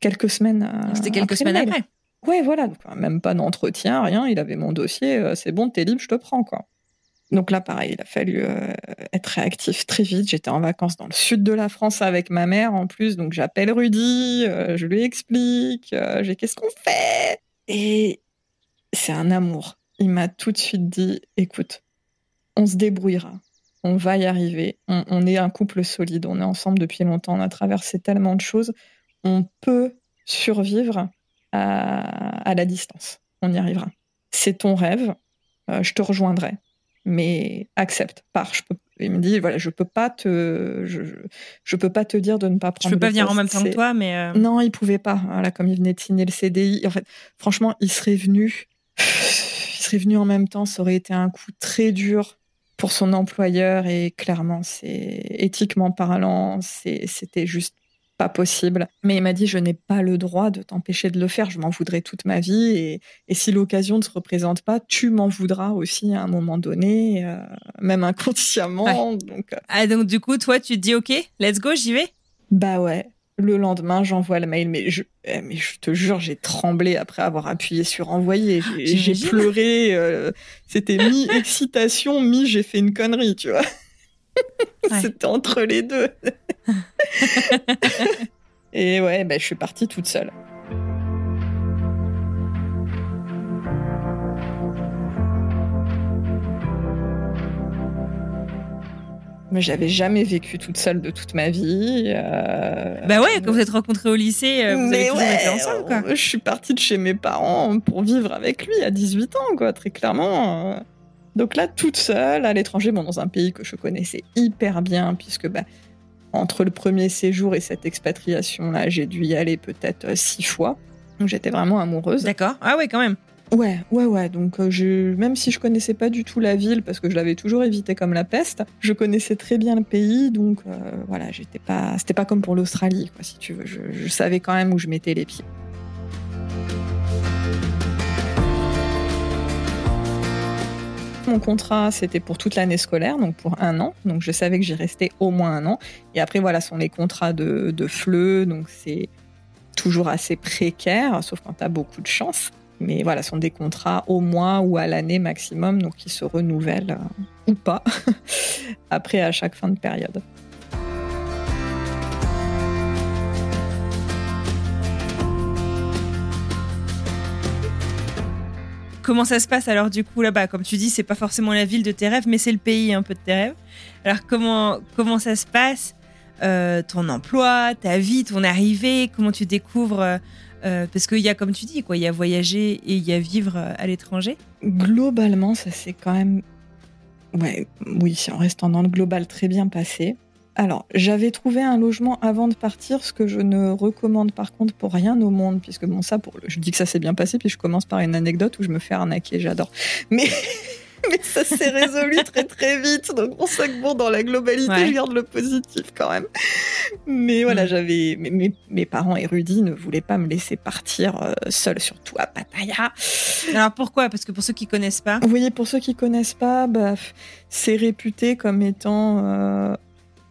quelques semaines. Euh, c'était quelques semaines après. Ouais, voilà. Donc, même pas d'entretien, rien. Il avait mon dossier. Euh, c'est bon, t'es libre, je te prends, quoi. Donc là, pareil, il a fallu euh, être réactif très vite. J'étais en vacances dans le sud de la France avec ma mère en plus, donc j'appelle Rudy, je lui explique, j'ai qu'est-ce qu'on fait? Et c'est un amour. Il m'a tout de suite dit, écoute, on se débrouillera. On va y arriver. On, est un couple solide. On est ensemble depuis longtemps. On a traversé tellement de choses. On peut survivre à, la distance. On y arrivera. C'est ton rêve. Euh, je te rejoindrai. Mais accepte, pars. Je peux, il me dit voilà, je peux pas te, je, peux pas te dire de ne pas prendre. Je peux pas venir en même temps que toi, mais euh, non, il pouvait pas. Voilà, comme il venait de signer le CDI. En fait, franchement, il serait venu, [sighs] il serait venu en même temps. Ça aurait été un coup très dur pour son employeur et clairement, c'est éthiquement parlant, c'était juste pas possible. Mais il m'a dit, je n'ai pas le droit de t'empêcher de le faire, je m'en voudrais toute ma vie et, si l'occasion ne se représente pas, tu m'en voudras aussi à un moment donné, euh, même inconsciemment. Donc, euh. ah, donc du coup, toi, tu te dis, OK, let's go, j'y vais? Bah ouais, le lendemain, j'envoie le mail, mais je, eh, mais je te jure, j'ai tremblé après avoir appuyé sur envoyer. J'ai pleuré. Euh, c'était mi-excitation, mi j'ai fait une connerie, tu vois. [laughs] C'était entre les deux. [laughs] Et ouais, bah, je suis partie toute seule. Mais j'avais jamais vécu toute seule de toute ma vie. Euh... Bah ouais, quand vous êtes rencontrés au lycée, euh, vous avez toujours été ensemble, quoi. Je suis partie de chez mes parents pour vivre avec lui à 18 ans, quoi, très clairement. Donc là, toute seule, à l'étranger, bon, dans un pays que je connaissais hyper bien, puisque bah, entre le premier séjour et cette expatriation-là, j'ai dû y aller peut-être euh, six fois. Donc j'étais vraiment amoureuse. D'accord. Ah ouais, quand même. Ouais, ouais, ouais. Donc, euh, même si je connaissais pas du tout la ville, parce que je l'avais toujours évité comme la peste, je connaissais très bien le pays. Donc, euh, voilà, j'étais pas, c'était pas comme pour l'Australie, quoi, si tu veux. Je, savais quand même où je mettais les pieds. Mon contrat, c'était pour toute l'année scolaire, donc pour un an. Donc, je savais que j'y restais au moins un an. Et après, voilà, sont les contrats de, de donc c'est toujours assez précaire, sauf quand tu as beaucoup de chance. Mais voilà, ce sont des contrats au mois ou à l'année maximum, donc qui se renouvellent euh, ou pas [laughs] après à chaque fin de période. Comment ça se passe alors du coup là-bas? Comme tu dis, c'est pas forcément la ville de tes rêves, mais c'est le pays un peu de tes rêves. Alors comment comment ça se passe euh, Ton emploi, ta vie, ton arrivée, comment tu découvres euh, parce qu'il y a, comme tu dis, quoi, il y a voyager et il y a vivre euh, à l'étranger. Globalement, ça s'est quand même, ouais, oui, si en restant dans le global, très bien passé. Alors, j'avais trouvé un logement avant de partir, ce que je ne recommande par contre pour rien au monde, puisque bon, ça, pour je dis que ça s'est bien passé, puis je commence par une anecdote où je me fais arnaquer, j'adore. Mais [laughs] [laughs] mais ça s'est résolu très très vite. Donc pour ça que bon, dans la globalité, je garde le positif quand même. Mais voilà, mm. j'avais mes, mes, parents érudits ne voulaient pas me laisser partir euh, seule, surtout à Pattaya. Alors pourquoi? Parce que pour ceux qui connaissent pas. Vous voyez, pour ceux qui connaissent pas, bah, c'est réputé comme étant euh,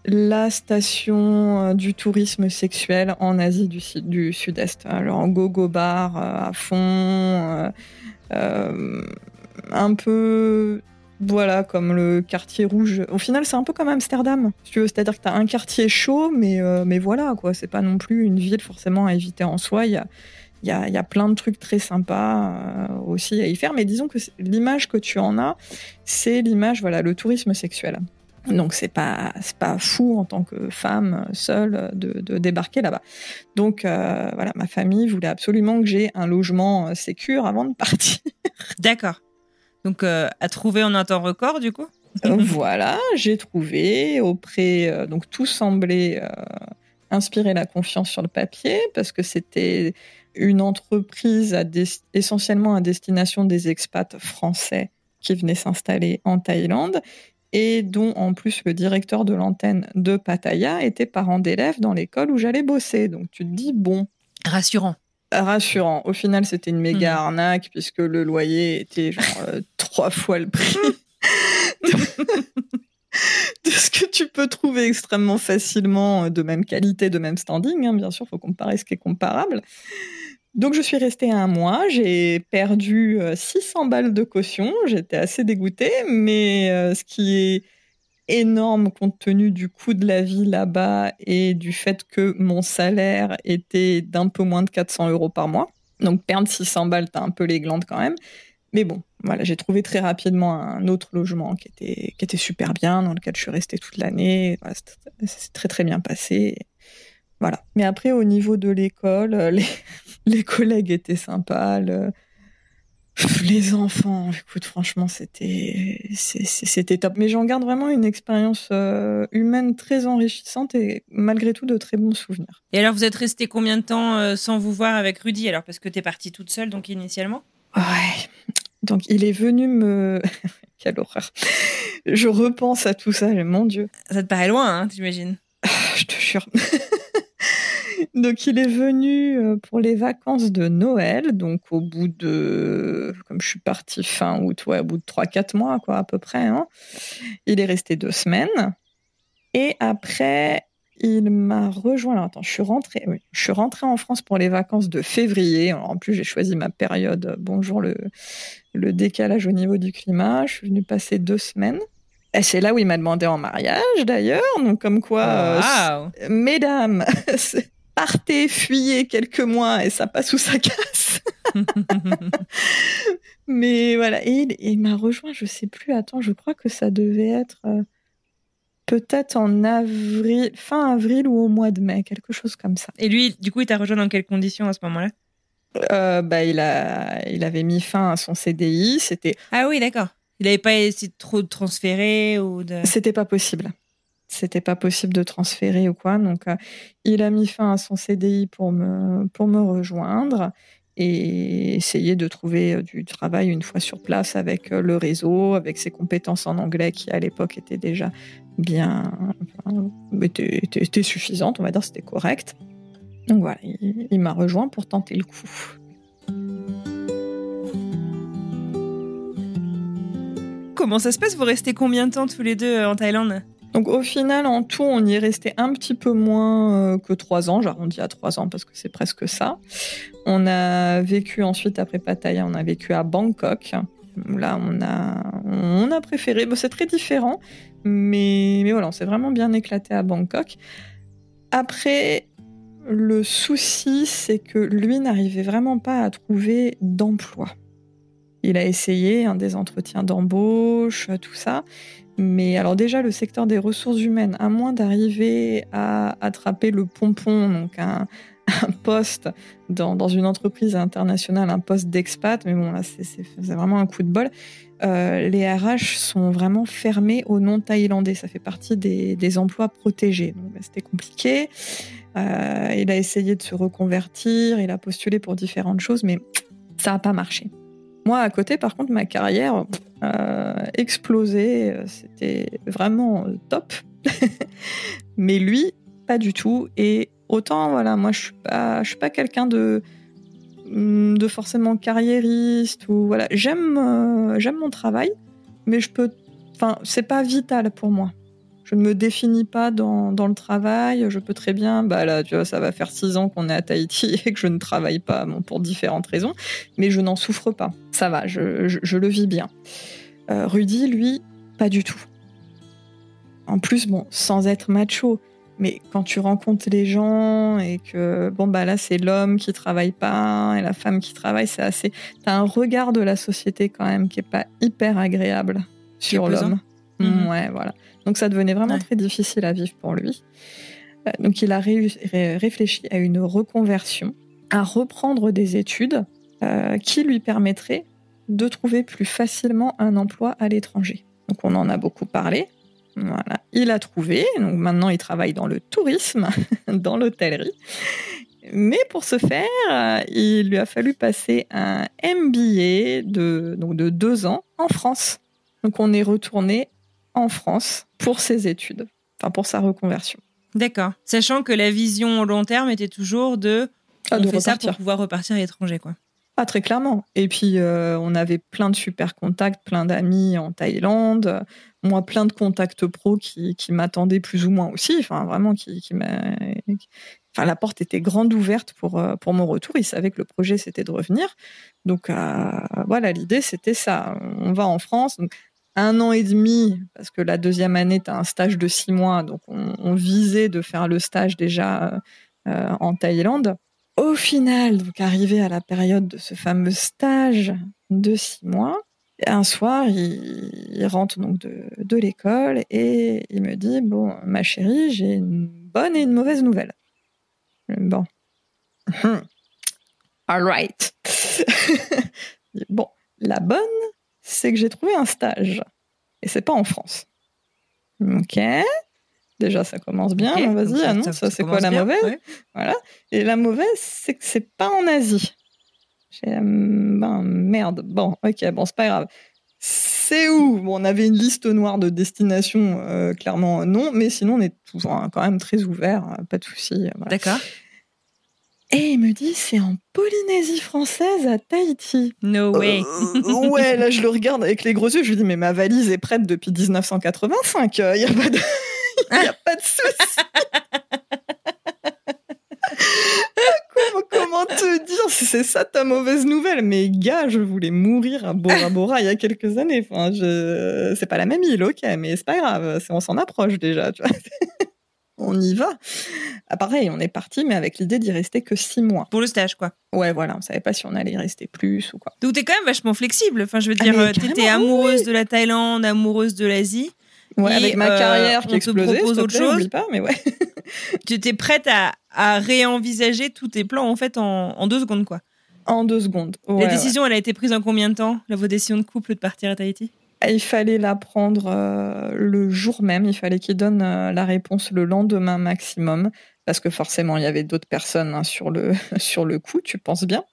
la station euh, du tourisme sexuel en Asie du, du Sud-Est. Alors go-go bar à fond un peu Voilà, comme le quartier rouge. Au final, c'est un peu comme Amsterdam. C'est-à-dire que tu as un quartier chaud, mais, euh, mais voilà, quoi. C'est pas non plus une ville forcément à éviter en soi. Il y a, y, y a, plein de trucs très sympas euh, aussi à y faire. Mais disons que l'image que tu en as, c'est l'image, voilà, le tourisme sexuel. Donc c'est pas pas fou en tant que femme seule de, débarquer là-bas. Donc euh, voilà, ma famille voulait absolument que j'ai un logement sécur avant de partir. D'accord. Donc euh, à trouver en un temps record du coup. Euh, voilà, j'ai trouvé auprès euh, donc tout semblait euh, inspirer la confiance sur le papier parce que c'était une entreprise à essentiellement à destination des expats français qui venaient s'installer en Thaïlande et dont en plus le directeur de l'antenne de Pattaya était parent d'élèves dans l'école où j'allais bosser. Donc tu te dis, bon. Rassurant. Rassurant. Au final, c'était une méga mmh. arnaque puisque le loyer était genre euh, [laughs] trois fois le prix [laughs] de ce que tu peux trouver extrêmement facilement de même qualité, de même standing. Hein, bien sûr, il faut comparer ce qui est comparable. Donc je suis restée un mois, j'ai perdu 600 euh, balles de caution, j'étais assez dégoûtée, mais euh, ce qui est énorme compte tenu du coût de la vie là-bas et du fait que mon salaire était d'un peu moins de 400 euros par mois. Donc perdre 600 balles, t'as un peu les glandes quand même. Mais bon, voilà, j'ai trouvé très rapidement un autre logement qui était, qui était super bien, dans lequel je suis restée toute l'année. Voilà, c'est très très bien passé. Voilà. Mais après, au niveau de l'école, euh, les, [laughs] les, collègues étaient sympas. Les enfants, écoute, franchement, c'était c'était top. Mais j'en garde vraiment une expérience euh, humaine très enrichissante et malgré tout de très bons souvenirs. Et alors, vous êtes resté combien de temps euh, sans vous voir avec Rudy? Alors, parce que tu es partie toute seule, donc initialement? Ouais. Donc, il est venu me. [laughs] Quelle horreur. Je repense à tout ça, mon Dieu. Ça te paraît loin, hein, t'imagines? Je te jure. Donc il est venu euh, pour les vacances de Noël, donc au bout de, comme je suis partie fin août, ouais, au bout de 3-4 mois, quoi, à peu près. Hein. Il est resté deux semaines. Et après, il m'a rejoint. Alors attends, je suis rentrée. Oui, je suis rentrée en France pour les vacances de février. Alors, en plus, j'ai choisi ma période. Bonjour le, le décalage au niveau du climat. Je suis venue passer deux semaines. Et c'est là où il m'a demandé en mariage, d'ailleurs. Donc, comme quoi, wow. euh, mesdames, [laughs] partez, fuyez quelques mois et ça passe ou ça casse. [laughs] Mais voilà, et il, il m'a rejoint, je sais plus, attends, je crois que ça devait être euh, peut-être en avril, fin avril ou au mois de mai, quelque chose comme ça. Et lui, du coup, il t'a rejoint dans quelles conditions à ce moment-là? Euh, bah, il, a, il avait mis fin à son CDI, c'était... Ah oui, d'accord. Il n'avait pas essayé de trop de transférer ou de... C'était pas possible c'était pas possible de transférer ou quoi. Donc, euh, il a mis fin à son CDI pour me, pour me rejoindre et essayer de trouver euh, du travail une fois sur place avec euh, le réseau, avec ses compétences en anglais qui à l'époque étaient déjà bien, étaient, suffisantes, on va dire, c'était correct. Donc voilà, il, il m'a rejoint pour tenter le coup. Comment ça se passe? Vous restez combien de temps tous les deux en Thaïlande? Donc au final, en tout, on y est resté un petit peu moins euh, que trois ans. J'arrondis à trois ans parce que c'est presque ça. On a vécu ensuite, après Pattaya, on a vécu à Bangkok. Là, on a, on a préféré. C'est très différent, mais, mais voilà, on s'est vraiment bien éclaté à Bangkok. Après, le souci, c'est que lui n'arrivait vraiment pas à trouver d'emploi. Il a essayé un des entretiens d'embauche, tout ça, mais alors déjà, le secteur des ressources humaines, à moins d'arriver à attraper le pompon, donc un, [laughs] poste dans, dans, une entreprise internationale, un poste d'expat, mais bon là c'est vraiment un coup de bol. Euh, les RH sont vraiment fermés aux non-thaïlandais. Ça fait partie des, des emplois protégés. Donc bah, c'était compliqué. Euh, il a essayé de se reconvertir, il a postulé pour différentes choses, mais ça n'a pas marché. Moi, à côté, par contre, ma carrière explosé. C'était vraiment top. [laughs] Mais lui, pas du tout. Et autant, voilà, moi, je suis pas, je suis pas quelqu'un de de forcément carriériste ou voilà. J'aime, euh, j'aime mon travail, mais je peux, enfin, c'est pas vital pour moi. Je ne me définis pas dans, dans, le travail. Je peux très bien, bah là, tu vois, ça va faire six ans qu'on est à Tahiti [laughs] et que je ne travaille pas bon, pour différentes raisons, mais je n'en souffre pas. Ça va, je, je, je, le vis bien. Euh, Rudy, lui, pas du tout. En plus, bon, sans être macho, mais quand tu rencontres les gens et que, bon, bah là, c'est l'homme qui travaille pas et la femme qui travaille, c'est assez. T'as un regard de la société quand même qui est pas hyper agréable sur l'homme. Mhm. Ouais, voilà. Donc ça devenait vraiment Ouais. très difficile à vivre pour lui. Euh, Donc il a ré- ré- réfléchi à une reconversion, à reprendre des études euh, qui lui permettraient de trouver plus facilement un emploi à l'étranger. Donc on en a beaucoup parlé. Voilà, il a trouvé. Donc maintenant il travaille dans le tourisme, [laughs] dans l'hôtellerie. Mais pour ce faire, euh, il lui a fallu passer un MBA de, donc de deux ans en France. Donc on est retourné en France pour ses études, enfin pour sa reconversion. D'accord. Sachant que la vision au long terme était toujours de. Ah, on de fait ça pour pouvoir repartir à l'étranger, quoi. Ah, très clairement. Et puis, euh, on avait plein de super contacts, plein d'amis en Thaïlande. Moi, plein de contacts pro qui, qui m'attendaient plus ou moins aussi. Enfin, vraiment, qui, qui Enfin, la porte était grande ouverte pour, euh, pour mon retour. Ils savaient que le projet, c'était de revenir. Donc, euh, voilà, l'idée, c'était ça. On va en France. Donc, un an et demi, parce que la deuxième année, tu as un stage de six mois. Donc, on, visait de faire le stage déjà euh, en Thaïlande. Au final, donc arrivé à la période de ce fameux stage de six mois, un soir, il, il rentre donc de, de l'école et il me dit Bon, ma chérie, j'ai une bonne et une mauvaise nouvelle. Bon. Hmm. All right. [laughs] bon, la bonne, c'est que j'ai trouvé un stage. Et c'est pas en France. Ok. Déjà, ça commence bien. Ok, Bon, donc Vas-y, annonce, ça c'est quoi la bien, mauvaise? ouais. voilà. Et la mauvaise, c'est que c'est pas en Asie. J'ai hum, ben merde. Bon, ok, bon, c'est pas grave. C'est où? Bon, on avait une liste noire de destinations, euh, clairement non, mais sinon on est toujours hein, quand même très ouvert, euh, pas de souci. euh, voilà. D'accord. Et il me dit c'est en Polynésie française à Tahiti. No way. Euh, ouais, là je le regarde avec les gros yeux, je lui dis mais ma valise est prête depuis 1985, il y a pas de, [laughs] y a pas de souci. [laughs] comment, comment te dire si c'est ça ta mauvaise nouvelle? Mais gars, je voulais mourir à Bora Bora il y a quelques années. Enfin, je... c'est pas la même île, ok, mais c'est pas grave, c'est- on s'en approche déjà, tu vois. [laughs] on y va. Ah, pareil, on est parti, mais avec l'idée d'y rester que six mois. Pour le stage, quoi. Ouais, voilà, on savait pas si on allait y rester plus ou quoi. Donc t'es quand même vachement flexible. Enfin, je veux Ah, dire, euh, t'étais oui, amoureuse de la Thaïlande, amoureuse de l'Asie. Ouais, Et, avec ma euh, carrière on qui te explosait, propose te autre plaît, chose pas, mais ouais. [laughs] Tu étais prête à, à réenvisager tous tes plans en fait en, en deux secondes, quoi. En deux secondes. Ouais, la ouais. décision, elle a été prise en combien de temps La votre décision de couple de partir à Tahiti? Il fallait la prendre euh, le jour même. Il fallait qu'il donne euh, la réponse le lendemain maximum. Parce que forcément, il y avait d'autres personnes hein, sur, le, [laughs] sur le coup, tu penses bien.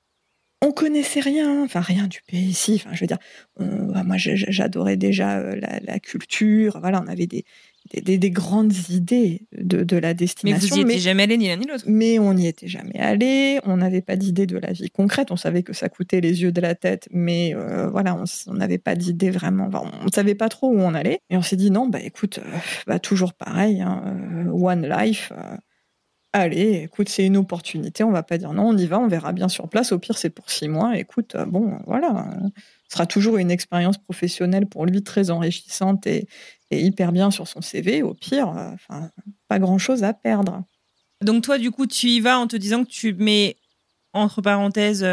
On connaissait rien, enfin rien du pays ici. Enfin, je veux dire, moi j'adorais déjà euh, la, la culture. Voilà, on avait des, des, des- des grandes idées de, de la Mais destination. vous y étiez jamais allé ni l'un ni l'autre. mais on n'y était jamais allé, on n'avait pas d'idée de la vie concrète, on savait que ça coûtait les yeux de la tête, mais euh, voilà, on n'avait pas d'idée vraiment, enfin, on ne savait pas trop où on allait. Et on s'est dit non, bah écoute, euh, bah, toujours pareil, hein, euh, one life, euh, allez, écoute, c'est une opportunité, on va pas dire non, on y va, on verra bien sur place, au pire c'est pour six mois, écoute, euh, bon, voilà, euh, ce sera toujours une expérience professionnelle pour lui très enrichissante et, hyper bien sur son CV, au pire, euh, enfin, pas grand-chose à perdre. Donc toi, du coup, tu y vas en te disant que tu mets entre parenthèses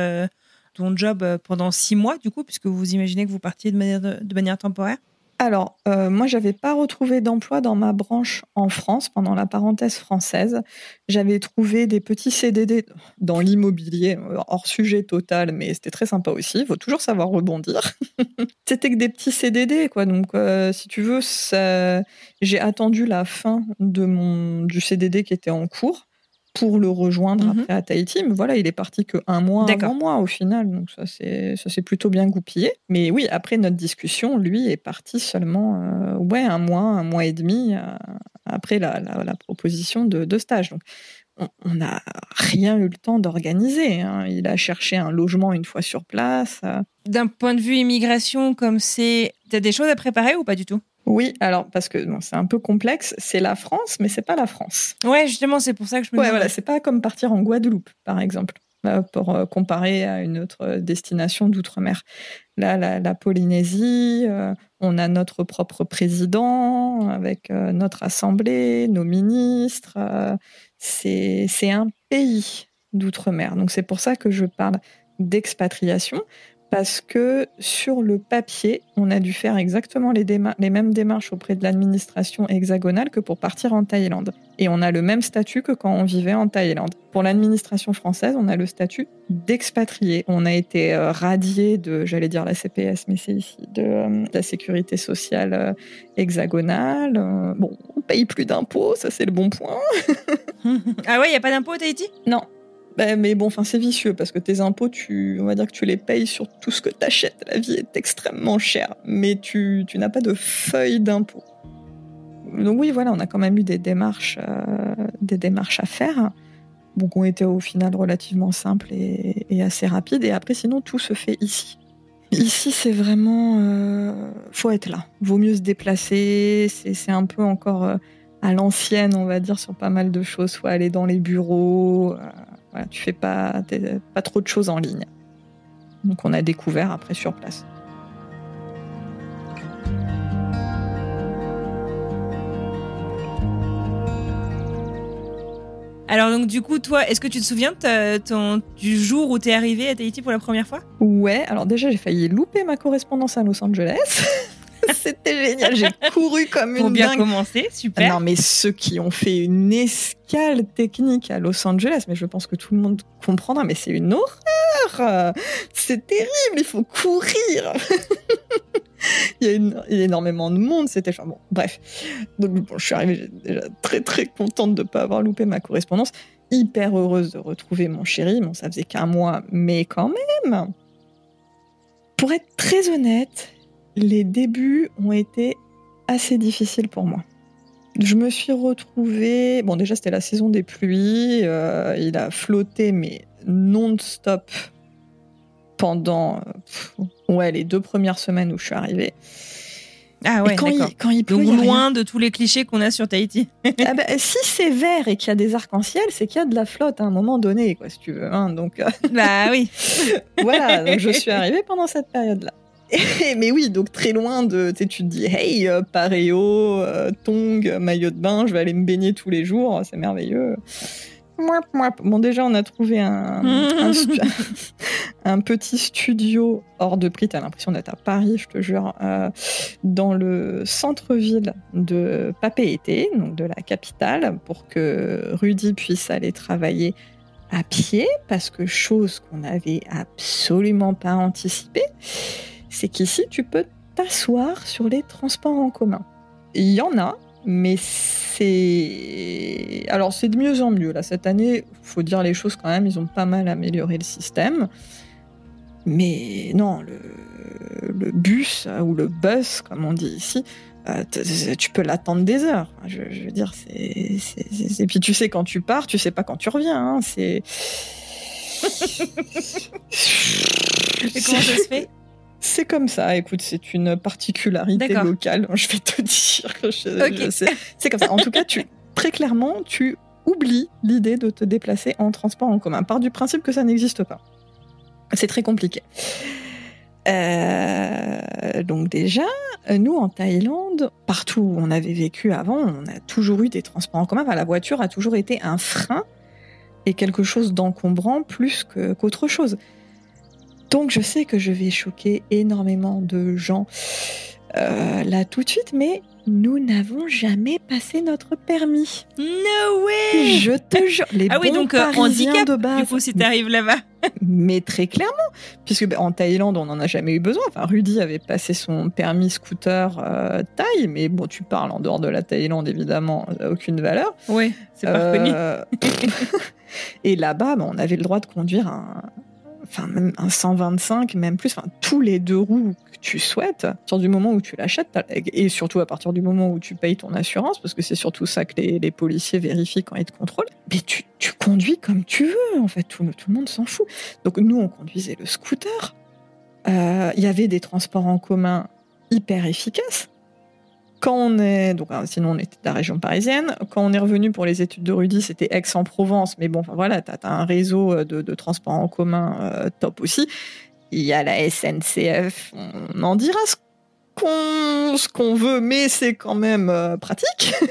ton job pendant six mois, du coup, puisque vous imaginez que vous partiez de manière, de manière temporaire? Alors, euh, moi, j'avais pas retrouvé d'emploi dans ma branche en France pendant la parenthèse française. J'avais trouvé des petits CDD dans l'immobilier, euh, hors sujet total, mais c'était très sympa aussi. Il faut toujours savoir rebondir. [laughs] c'était que des petits CDD, quoi. Donc, euh, si tu veux, ça- j'ai attendu la fin de mon du CDD qui était en cours pour le rejoindre Mhm. après à Tahiti. Mais voilà, il est parti que un mois avant moi au final, donc ça c'est ça s'est plutôt bien goupillé. Mais oui, après notre discussion, lui est parti seulement euh, ouais un mois, un mois et demi euh, après la, la, la proposition de, de stage. Donc on- on n'a rien eu le temps d'organiser. hein. Il a cherché un logement une fois sur place. euh. D'un point de vue immigration, comme c'est, t'as des choses à préparer ou pas du tout? Oui, alors parce que bon, c'est un peu complexe. C'est la France, mais c'est pas la France. Ouais, justement, c'est pour ça que je me Ouais, demande. voilà, c'est pas comme partir en Guadeloupe, par exemple. pour comparer à une autre destination d'outre-mer. Là, la, Polynésie, on a notre propre président avec notre assemblée, nos ministres. c'est un pays d'outre-mer. Donc c'est pour ça que je parle d'expatriation parce que sur le papier, on a dû faire exactement les, les mêmes démarches auprès de l'administration hexagonale que pour partir en Thaïlande. Et on a le même statut que quand on vivait en Thaïlande. Pour l'administration française, on a le statut d'expatrié. On a été euh, radié de, j'allais dire la CPS, mais c'est ici, de, euh, la sécurité sociale euh, hexagonale. bon, on paye plus d'impôts, ça c'est le bon point. [laughs] ah ouais, il n'y a pas d'impôts au Tahiti? Non, ben, mais bon, enfin, c'est vicieux parce que tes impôts, tu, on va dire que tu les payes sur tout ce que tu achètes. La vie est extrêmement chère, mais tu, tu n'as pas de feuille d'impôt. Donc oui, voilà, on a quand même eu des démarches, euh, des démarches à faire, bon, qui ont été au final relativement simples et, assez rapides. Et après, sinon, tout se fait ici. Ici, c'est vraiment, euh, faut être là. Vaut mieux se déplacer. C'est un peu encore euh, à l'ancienne, on va dire, sur pas mal de choses. Faut aller dans les bureaux. Voilà, tu fais pas, pas trop de choses en ligne. Donc on a découvert après sur place. Alors donc du coup, toi, est-ce que tu te souviens ton, du jour où tu es arrivé à Tahiti pour la première fois? Ouais, alors déjà j'ai failli louper ma correspondance à Los Angeles. [laughs] [laughs] C'était génial. J'ai couru comme une Pour bien dingue. commencer, super. Non, mais ceux qui ont fait une escale technique à Los Angeles, mais je pense que tout le monde comprendra, mais c'est une horreur. C'est terrible, il faut courir. [laughs] il, y a énormément de monde, c'était bon, bref. Donc bon, je suis arrivée déjà très très contente de ne pas avoir loupé ma correspondance, hyper heureuse de retrouver mon chéri. Bon, ça faisait qu'un mois, mais quand même. Pour être très honnête, les débuts ont été assez difficiles pour moi. Je me suis retrouvée. Bon, déjà, c'était la saison des pluies. Euh, il a flotté, mais non-stop pendant ouais, les deux premières semaines où je suis arrivée. Ah ouais, quand il, quand il pleut, Donc loin de tous les clichés qu'on a sur Tahiti. [laughs] ah bah, si c'est vert et qu'il y a des arcs-en-ciel, c'est qu'il y a de la flotte à un moment donné, quoi, si tu veux. Hein, donc, euh, bah oui. [laughs] voilà, donc je suis arrivée pendant cette période-là. [laughs] mais oui, donc très loin de. Tu te dis, hey, euh, paréo, euh, tong, maillot de bain, je vais aller me baigner tous les jours, c'est merveilleux. Bon, déjà, on a trouvé un, [laughs] un, petit studio hors de prix. T'as l'impression d'être à Paris, je te jure, euh, dans le centre-ville de Papeete, donc de la capitale, pour que Rudy puisse aller travailler à pied, parce que chose qu'on n'avait absolument pas anticipée c'est qu'ici, tu peux t'asseoir sur les transports en commun. Il y en a, mais c'est. Alors, c'est de mieux en mieux. Là, cette année, faut dire les choses quand même, ils ont pas mal amélioré le système. Mais non, le, bus euh, ou le bus, comme on dit ici, euh, tu peux l'attendre des heures. Je, veux dire, c'est. Et puis tu sais quand tu pars, tu sais pas quand tu reviens. Hein. C'est. [laughs] Comment ça se fait? C'est comme ça, écoute, c'est une particularité locale, je vais te [laughs] dire. C'est comme ça. En tout cas, tu, très clairement, tu oublies l'idée de te déplacer en transport en commun. Part du principe que ça n'existe pas. C'est très compliqué. Euh, donc déjà, nous en Thaïlande, partout où on avait vécu avant, on a toujours eu des transports en commun. la voiture a toujours été un frein et quelque chose d'encombrant plus qu'autre chose. Donc je sais que je vais choquer énormément de gens euh, là tout de suite, mais nous n'avons jamais passé notre permis. No way Je te [laughs] jure, les ah oui, donc, euh, handicap, de base. Du coup, si t'arrives là-bas. [laughs] mais très clairement, puisque ben, en Thaïlande, on n'en a jamais eu besoin. Enfin, Rudy avait passé son permis scooter euh, Thaï, mais bon, tu parles en dehors de la Thaïlande, évidemment, aucune valeur. Oui, c'est pas reconnu. [laughs] et là-bas, ben, on avait le droit de conduire un, enfin même un 125, même plus, enfin tous les deux roues que tu souhaites, à partir du moment où tu l'achètes, et surtout à partir du moment où tu payes ton assurance, parce que c'est surtout ça que les, policiers vérifient quand ils te contrôlent, mais tu, conduis comme tu veux, en fait, tout, tout le monde s'en fout. Donc nous, on conduisait le scooter, euh, il y avait des transports en commun hyper efficaces, quand on est, donc hein, sinon on était de la région parisienne. Quand on est revenu pour les études de Rudy, c'était Aix-en-Provence. Mais bon, enfin, voilà, tu as, un réseau de, de transport en commun euh, top aussi. Il y a la SNCF. On en dira ce qu'on ce qu'on veut, mais c'est quand même euh, pratique. [laughs]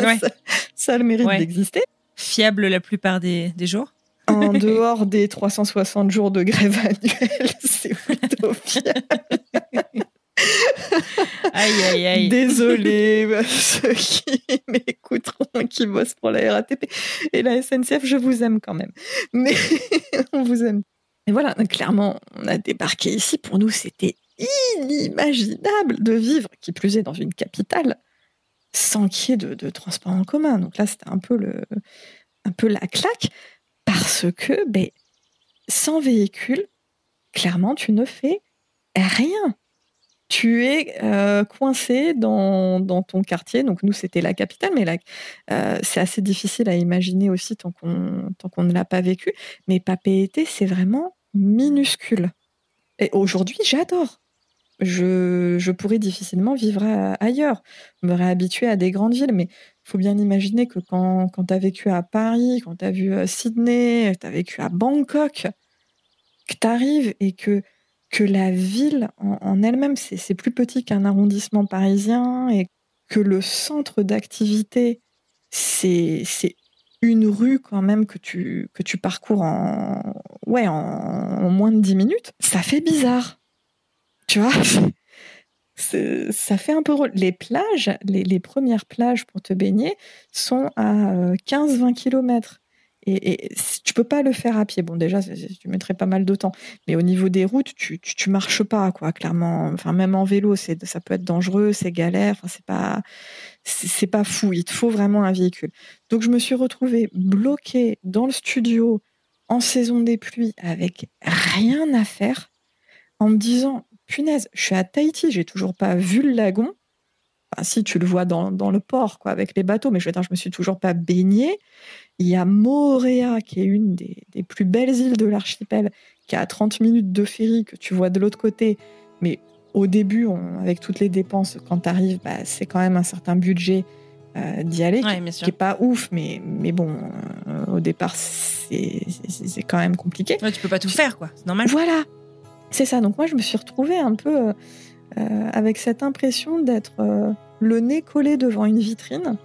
Ouais. ça, ça a le mérite Ouais. d'exister. Fiable la plupart des, des jours. En [laughs] dehors des 360 jours de grève annuelle, [laughs] c'est plutôt fiable. [laughs] Aïe, aïe, aïe. Désolé, euh, [laughs] ceux qui [laughs] m'écouteront, qui bossent pour la RATP et la SNCF, je vous aime quand même. Mais on vous aime. Et voilà, clairement, on a débarqué ici. Pour nous, c'était inimaginable de vivre, qui plus est dans une capitale, sans qu'il y ait de, de transport en commun. Donc là, c'était un peu un peu la claque, parce que, ben, sans véhicule, clairement, tu ne fais rien tu es euh, coincé dans, dans ton quartier. Donc nous, c'était la capitale, mais euh, c'est assez difficile à imaginer aussi tant qu'on tant qu'on ne l'a pas vécu. Mais Papeete, c'est vraiment minuscule. Et aujourd'hui, j'adore. Je, je pourrais difficilement vivre à- ailleurs, me réhabituer à des grandes villes, mais il faut bien imaginer que quand, quand tu as vécu à Paris, quand tu as vu euh, Sydney, tu as vécu à Bangkok, que tu arrives et que que la ville en, elle-même, c'est plus petit qu'un arrondissement parisien et que le centre d'activité, c'est une rue quand même que tu, que tu parcours en, ouais, en, moins de 10 minutes, ça fait bizarre. Tu vois? [laughs] Ça fait un peu. Les plages, les, les premières plages pour te baigner sont à euh, 15-20 km. Et, et tu peux pas le faire à pied. Bon, déjà, tu mettrais pas mal de temps. Mais au niveau des routes, tu, tu, tu marches pas, quoi, clairement. Enfin, même en vélo, c'est, ça peut être dangereux, c'est galère. Enfin, c'est pas, c'est pas fou. Il te faut vraiment un véhicule. Donc, je me suis retrouvée bloquée dans le studio en saison des pluies avec rien à faire en me disant, punaise, je suis à Tahiti, j'ai toujours pas vu le lagon. Enfin, si tu le vois dans, dans le port, quoi, avec les bateaux, mais je veux dire, je me suis toujours pas baignée. Il y a Moorea, qui est une des, des plus belles îles de l'archipel, qui est à 30 minutes de ferry, que tu vois de l'autre côté. Mais au début, on- avec toutes les dépenses, quand tu arrives, bah, c'est quand même un certain budget euh, d'y aller, Ouais, qui, qui est pas ouf, mais, mais bon, euh, au départ, c'est quand même compliqué. Ouais, tu peux pas tout faire, quoi. C'est normal. Voilà, c'est ça. Donc moi, je me suis retrouvée un peu euh, euh, avec cette impression d'être euh, le nez collé devant une vitrine,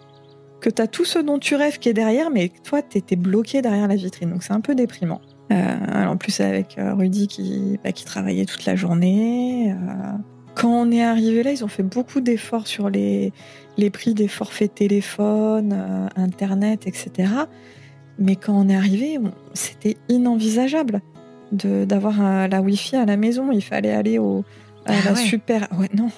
que tu as tout ce dont tu rêves qui est derrière, mais toi, tu étais bloqué derrière la vitrine. Donc c'est un peu déprimant. Euh, en plus, avec Rudy qui, bah, qui travaillait toute la journée. quand on est arrivé là, ils ont fait beaucoup d'efforts sur les, les prix des forfaits téléphone, Internet, etc. Mais quand on est arrivé, c'était inenvisageable d'avoir la Wi-Fi à la maison. Il fallait aller au, à Ah la ouais. super. Ouais, non.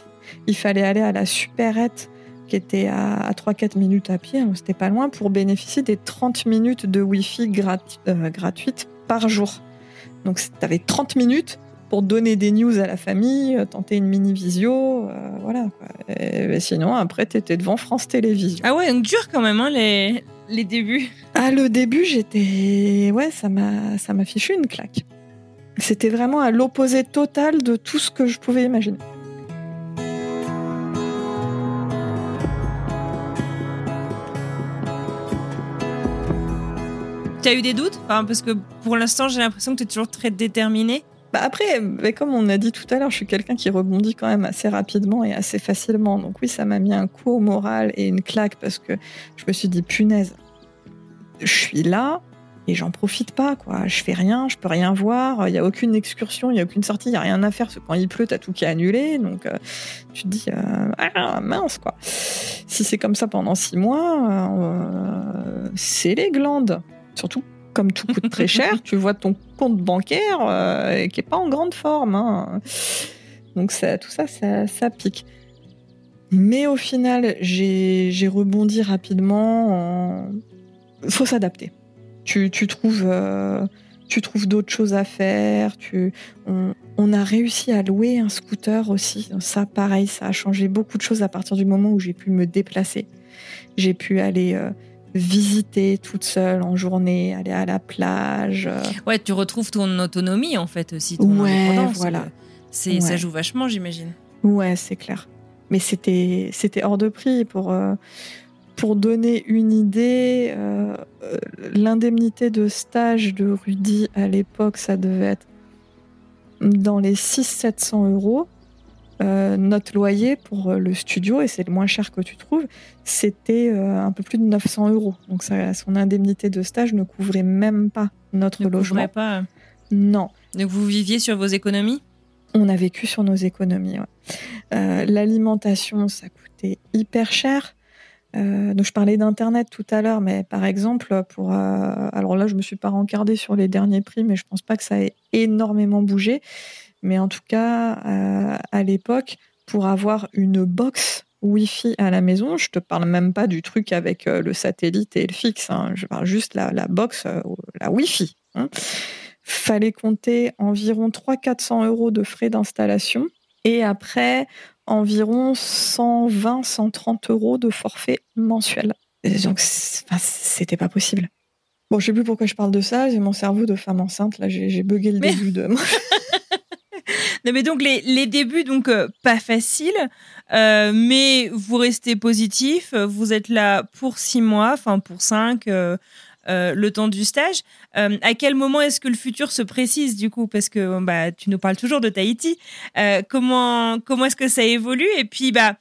Il fallait aller à la supérette qui était à, à 3-4 minutes à pied, donc c'était pas loin, pour bénéficier des 30 minutes de Wi-Fi grat- euh, gratuite par jour. Donc tu avais 30 minutes pour donner des news à la famille, euh, tenter une mini-visio, euh, voilà. Et, sinon, après, tu étais devant France Télévisions. Ah ouais, donc dur quand même, hein, les, les débuts. Ah, le début, j'étais. Ouais, ça m'a fichu une claque. C'était vraiment à l'opposé total de tout ce que je pouvais imaginer. Tu as eu des doutes? Enfin, Parce que pour l'instant, j'ai l'impression que tu es toujours très déterminé. Bah après, mais comme on a dit tout à l'heure, je suis quelqu'un qui rebondit quand même assez rapidement et assez facilement. Donc oui, ça m'a mis un coup au moral et une claque parce que je me suis dit, punaise, je suis là et j'en profite pas, quoi. Je fais rien, je peux rien voir, il y a aucune excursion, il y a aucune sortie, il y a rien à faire parce que quand il pleut, t'as tout qui est annulé. Donc euh, tu te dis, euh, ah mince, quoi. Si c'est comme ça pendant six mois, euh, c'est les glandes. Surtout comme tout coûte très cher, [laughs] tu vois ton compte bancaire euh, qui est pas en grande forme. hein. Donc ça, tout ça, ça, ça pique. Mais au final, j'ai j'ai rebondi rapidement. Il faut s'adapter. Tu, tu trouves, euh, tu trouves d'autres choses à faire. Tu, on, on a réussi à louer un scooter aussi. Ça, pareil, ça a changé beaucoup de choses à partir du moment où j'ai pu me déplacer. J'ai pu aller euh, visiter toute seule en journée, aller à la plage. euh, Ouais, tu retrouves ton autonomie en fait aussi, ton Ouais, voilà. C'est, Ça Ouais. joue vachement, j'imagine. Ouais, c'est clair. mais c'était c'était hors de prix pour pour donner une idée, l'indemnité de stage de Rudy à l'époque, ça devait être dans les 600-700 euros. Euh, notre loyer pour euh, le studio, et c'est le moins cher que tu trouves, c'était euh, un peu plus de 900 euros. Donc ça, son indemnité de stage ne couvrait même pas notre ne logement. pas. Non. Donc vous viviez sur vos économies? On a vécu sur nos économies. L'alimentation, ça coûtait hyper cher. Donc je parlais d'internet tout à l'heure, mais par exemple pour alors là je me suis pas rencardée sur les derniers prix, mais je pense pas que ça ait énormément bougé. Mais en tout cas, euh, à l'époque, pour avoir une box Wi-Fi à la maison, je te parle même pas du truc avec euh, le satellite et le fixe, hein. je parle juste la, la box, euh, la Wi-Fi. Hein. Fallait compter environ 300-400 euros de frais d'installation et après environ 120-130 euros de forfait mensuel. donc, c'était pas possible. Bon, je sais plus pourquoi je parle de ça. J'ai mon cerveau de femme enceinte. Là, j'ai bugué le début de. [laughs] mais donc les, les débuts donc euh, pas faciles, euh, mais vous restez positif. Vous êtes là pour six mois, enfin pour cinq. Euh, le temps du stage. à quel moment est-ce que le futur se précise du coup? Parce que bah, tu nous parles toujours de Tahiti. comment comment est-ce que ça évolue? Et puis bah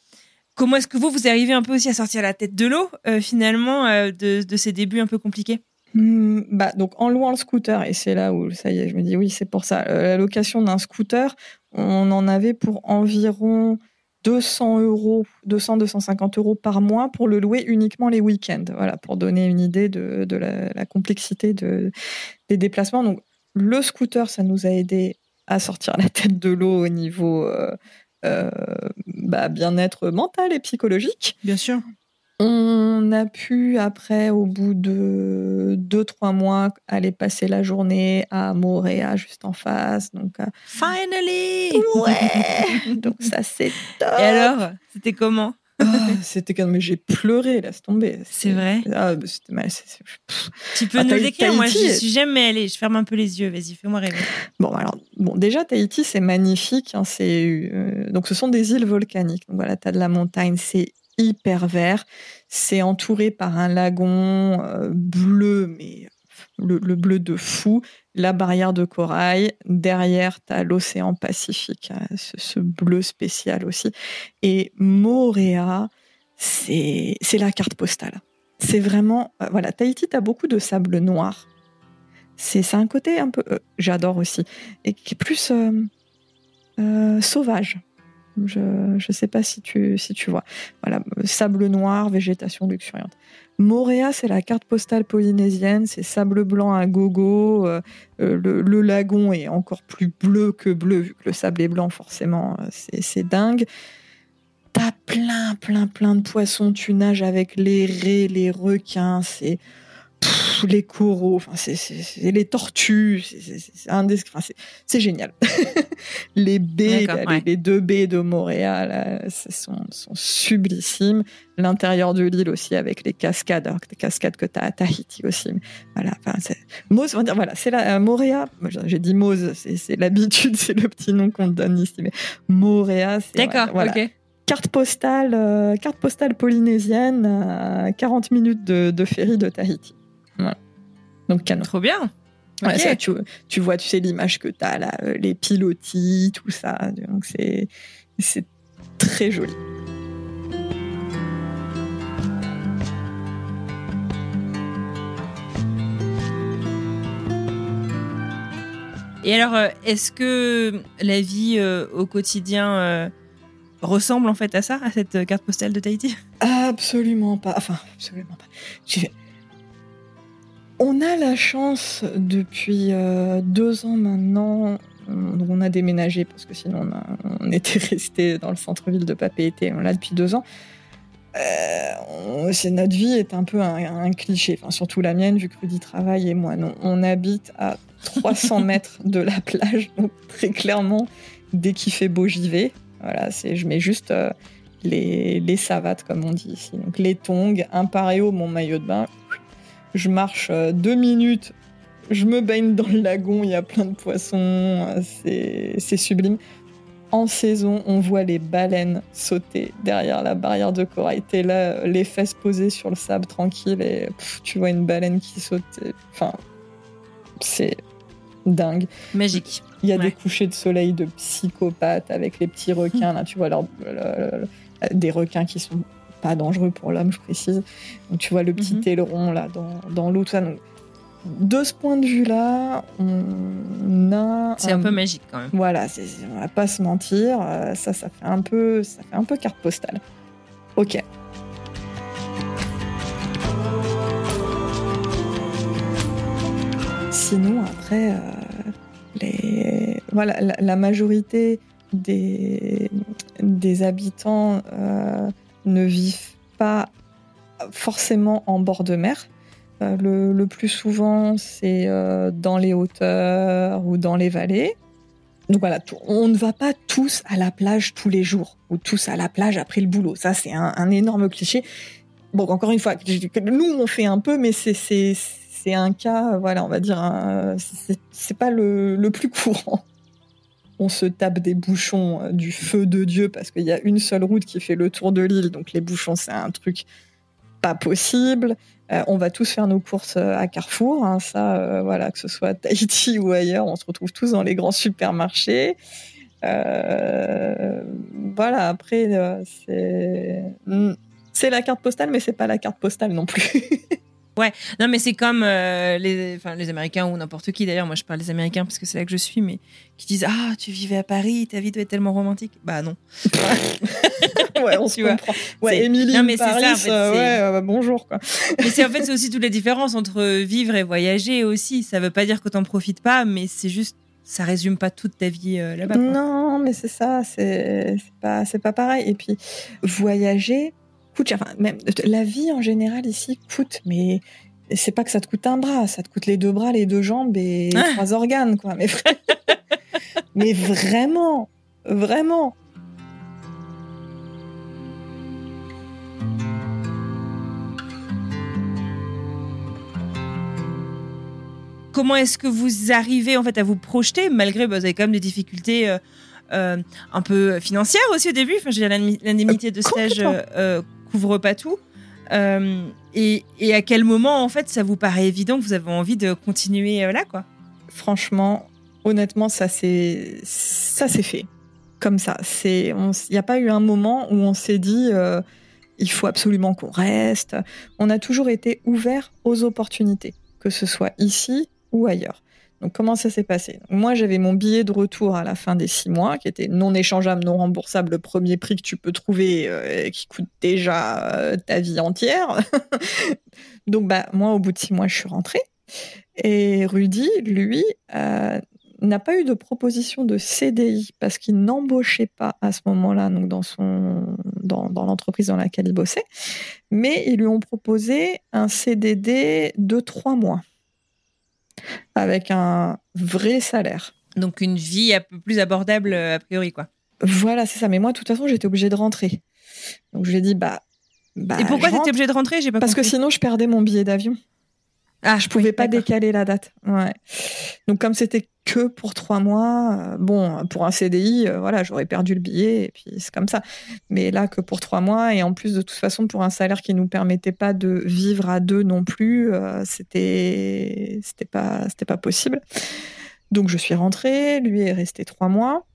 comment est-ce que vous vous arrivez un peu aussi à sortir la tête de l'eau finalement de, de, ces débuts un peu compliqués? Hmm, bah, donc en louant le scooter, et c'est là où ça y est, je me dis oui, c'est pour ça. Euh, la location d'un scooter, on en avait pour environ 200 euros, 200, 250 euros par mois pour le louer uniquement les week-ends. Voilà, pour donner une idée de, la, complexité de, des déplacements. Donc, le scooter, ça nous a aidé à sortir la tête de l'eau au niveau euh, euh, bah, bien-être mental et psychologique. Bien sûr. On a pu, après, au bout de deux, trois mois, aller passer la journée à Moréa, juste en face. Donc, euh, Finally Ouais Donc, ça, c'est top [laughs] Et alors, c'était comment? Ah, C'était quand même... J'ai pleuré, laisse tomber. C'est vrai? Ah, bah, mal. Tu peux ah, nous décrire? Moi, je suis jamais allée. Je ferme un peu les yeux. Vas-y, fais-moi rêver. Bon, alors, bon, déjà, Tahiti, c'est magnifique. Hein, c'est, euh, donc, ce sont des îles volcaniques. Donc, voilà, tu as de la montagne. C'est hyper vert. C'est entouré par un lagon euh, bleu, mais le, bleu de fou, la barrière de corail. Derrière, tu as l'océan Pacifique, hein, ce, bleu spécial aussi. Et Moréa, c'est la carte postale. C'est vraiment. Euh, voilà, Tahiti, tu as beaucoup de sable noir. C'est un côté un peu. Euh, j'adore aussi. Et qui est plus sauvage. Je ne sais pas si tu, si tu vois. Voilà, sable noir, végétation luxuriante. Moréa, c'est la carte postale polynésienne, c'est sable blanc à gogo. Euh, euh, le, lagon est encore plus bleu que bleu, vu que le sable est blanc, forcément, euh, c'est dingue. T'as plein, plein, plein de poissons. Tu nages avec les raies, les requins. C'est les coraux, enfin, c'est les tortues, c'est génial. [laughs] les baies, les, deux baies de Montréal, sont, sont sublissimes. L'intérieur de l'île aussi avec les cascades, alors que les cascades que tu as à Tahiti aussi. Voilà, enfin, Mose, voilà, c'est la Moréa. J'ai dit Mose, c'est l'habitude, [laughs] c'est le petit nom qu'on donne ici, mais Moréa, c'est D'accord, ok carte postale, euh, carte postale polynésienne, à 40 minutes de, de ferry de Tahiti. Donc canon. Trop bien. tu, vois, tu sais l'image que tu as là, euh, les pilotis, tout ça. Donc c'est c'est très joli. Et alors, euh, est-ce que la vie euh, au quotidien ressemble en fait à ça, à cette carte postale de Tahiti? Absolument pas. Enfin, absolument pas. On a la chance depuis euh, deux ans maintenant. On, a déménagé parce que sinon on, était [laughs] resté dans le centre-ville de Papeete. On l'a depuis deux ans. Euh, c'est notre vie est un peu un, cliché, enfin, surtout la mienne vu que Rudy travaille et moi non. On habite à 300 [laughs] mètres de la plage, donc très clairement dès qu'il fait beau j'y vais. Voilà, c'est je mets juste euh, les, les savates comme on dit ici, donc les tongs, un paréo, mon maillot de bain, je marche euh, deux minutes, je me baigne dans le lagon, il y a plein de poissons, euh, c'est sublime. en saison, on voit les baleines sauter derrière la barrière de corail. T'es là, les fesses posées sur le sable tranquille et tu vois une baleine qui saute. Enfin, c'est dingue. Magique. Il y a des couchers de soleil de psychopathes avec les petits requins. Là, tu vois des requins qui sont pas dangereux pour l'homme, je précise. Donc, tu vois le petit mhm. aileron là dans, dans l'eau. de ce point de vue-là, on a. C'est un, peu magique quand même. Voilà, on va pas se mentir, euh, ça, ça fait un peu, ça fait un peu carte postale. Ok. Sinon, après, euh, les... voilà, la, majorité des, des habitants euh, ne vivent pas forcément en bord de mer. Euh, le, plus souvent, c'est dans les hauteurs ou dans les vallées. Donc voilà, on ne va pas tous à la plage tous les jours ou tous à la plage après le boulot. Ça, c'est un, un énorme cliché. Bon, encore une fois, nous, on fait un peu, mais c'est un cas, voilà, on va dire, c'est pas le, plus courant. On se tape des bouchons euh, du feu de Dieu parce qu'il y a une seule route qui fait le tour de l'île, donc les bouchons, c'est un truc pas possible. Euh, on va tous faire nos courses euh, à Carrefour, hein, ça, voilà, que ce soit à Tahiti ou ailleurs, on se retrouve tous dans les grands supermarchés. voilà, après, c'est hmm, c'est la carte postale, mais c'est pas la carte postale non plus. [laughs] Ouais, non, mais c'est comme euh, les, enfin, les Américains ou n'importe qui d'ailleurs. Moi, je parle des Américains parce que c'est là que je suis, mais qui disent Ah, tu vivais à Paris, ta vie doit être tellement romantique. Bah non. [laughs] ouais, on se comprend. Ouais, Émilie, non, mais Paris, ça, en fait, euh, ouais, euh, bah, bonjour quoi. mais c'est en fait c'est aussi toute la différence entre vivre et voyager aussi. Ça veut pas dire que t'en profites pas, mais c'est juste ça résume pas toute ta vie là-bas. Non, mais c'est ça, c'est pas c'est pas pareil. Et puis voyager coûte Enfin, même la vie en général ici coûte, mais c'est pas que ça te coûte un bras, ça te coûte les deux bras, les deux jambes et ah. trois organes, quoi. Mais, [laughs] mais vraiment, vraiment. Comment est-ce que vous arrivez en fait à vous projeter malgré bah, vous avez quand même des difficultés euh, euh, un peu financières aussi au début? Enfin, j'ai l'indemnité de stage euh, couvre pas tout. Euh, et, à quel moment, en fait, ça vous paraît évident que vous avez envie de continuer euh, là, quoi? Franchement, honnêtement, ça c'est ça c'est fait comme ça. C'est, il n'y a pas eu un moment où on s'est dit euh, il faut absolument qu'on reste. On a toujours été ouvert aux opportunités, que ce soit ici ou ailleurs. Donc comment ça s'est passé? Moi, j'avais mon billet de retour à la fin des six mois, qui était non échangeable, non remboursable, le premier prix que tu peux trouver, euh, qui coûte déjà euh, ta vie entière. [laughs] Donc bah moi, au bout de six mois, je suis rentrée. Et Rudy, lui, euh, n'a pas eu de proposition de CDI parce qu'il n'embauchait pas à ce moment-là, donc dans son dans, dans l'entreprise dans laquelle il bossait, mais ils lui ont proposé un CDD de trois mois avec un vrai salaire. Donc une vie un peu plus abordable euh, a priori, quoi. Voilà, c'est ça. Mais moi, de toute façon, j'étais obligée de rentrer. Donc je lui ai dit, bah. bah Et pourquoi t'étais obligée de rentrer? J'ai pas Parce que sinon, je perdais mon billet d'avion. Ah, je pouvais pas décaler la date. Ouais. Donc comme c'était que pour trois mois, euh, bon, pour un CDI, euh, voilà, j'aurais perdu le billet et puis c'est comme ça. Mais là, que pour trois mois et en plus de toute façon pour un salaire qui nous permettait pas de vivre à deux non plus, euh, c'était c'était pas c'était pas possible. Donc je suis rentrée, lui est resté trois mois.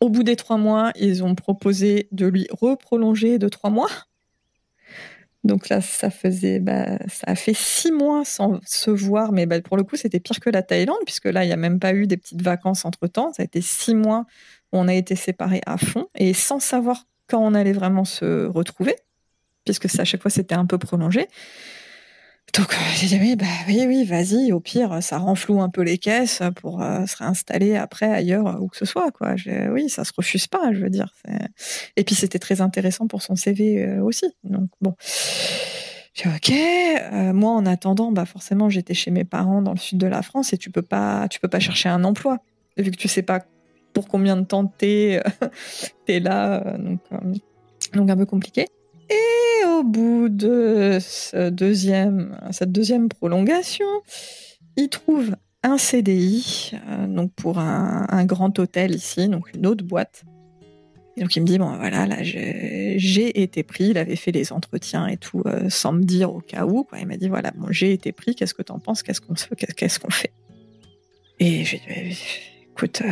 Au bout des trois mois, ils ont proposé de lui reprolonger de trois mois. Donc là, ça faisait, bah, ça a fait six mois sans se voir, mais bah, pour le coup, c'était pire que la Thaïlande, puisque là, il n'y a même pas eu des petites vacances entre temps. Ça a été six mois où on a été séparés à fond et sans savoir quand on allait vraiment se retrouver, puisque à chaque fois, c'était un peu prolongé. Donc euh, j'ai dit oui, bah oui, oui, vas-y. Au pire, ça renfloue un peu les caisses pour euh, se réinstaller après ailleurs où que ce soit. Quoi. Oui, ça se refuse pas, je veux dire. Et puis c'était très intéressant pour son CV euh, aussi. Donc bon. J'ai ok. moi, en attendant, bah forcément, j'étais chez mes parents dans le sud de la France et tu peux pas, tu peux pas chercher un emploi vu que tu sais pas pour combien de temps t'es, [laughs] es là. Donc, donc un peu compliqué. Et au bout de ce deuxième, cette deuxième prolongation, il trouve un CDI, donc pour un, grand hôtel ici, donc une autre boîte. Donc il me dit bon voilà là j'ai été pris, il avait fait les entretiens et tout sans me dire au cas où. Il m'a dit voilà bon j'ai été pris, qu'est-ce que t'en penses, qu'est-ce qu'on qu'est-ce qu'on fait? Et j'ai dit écoute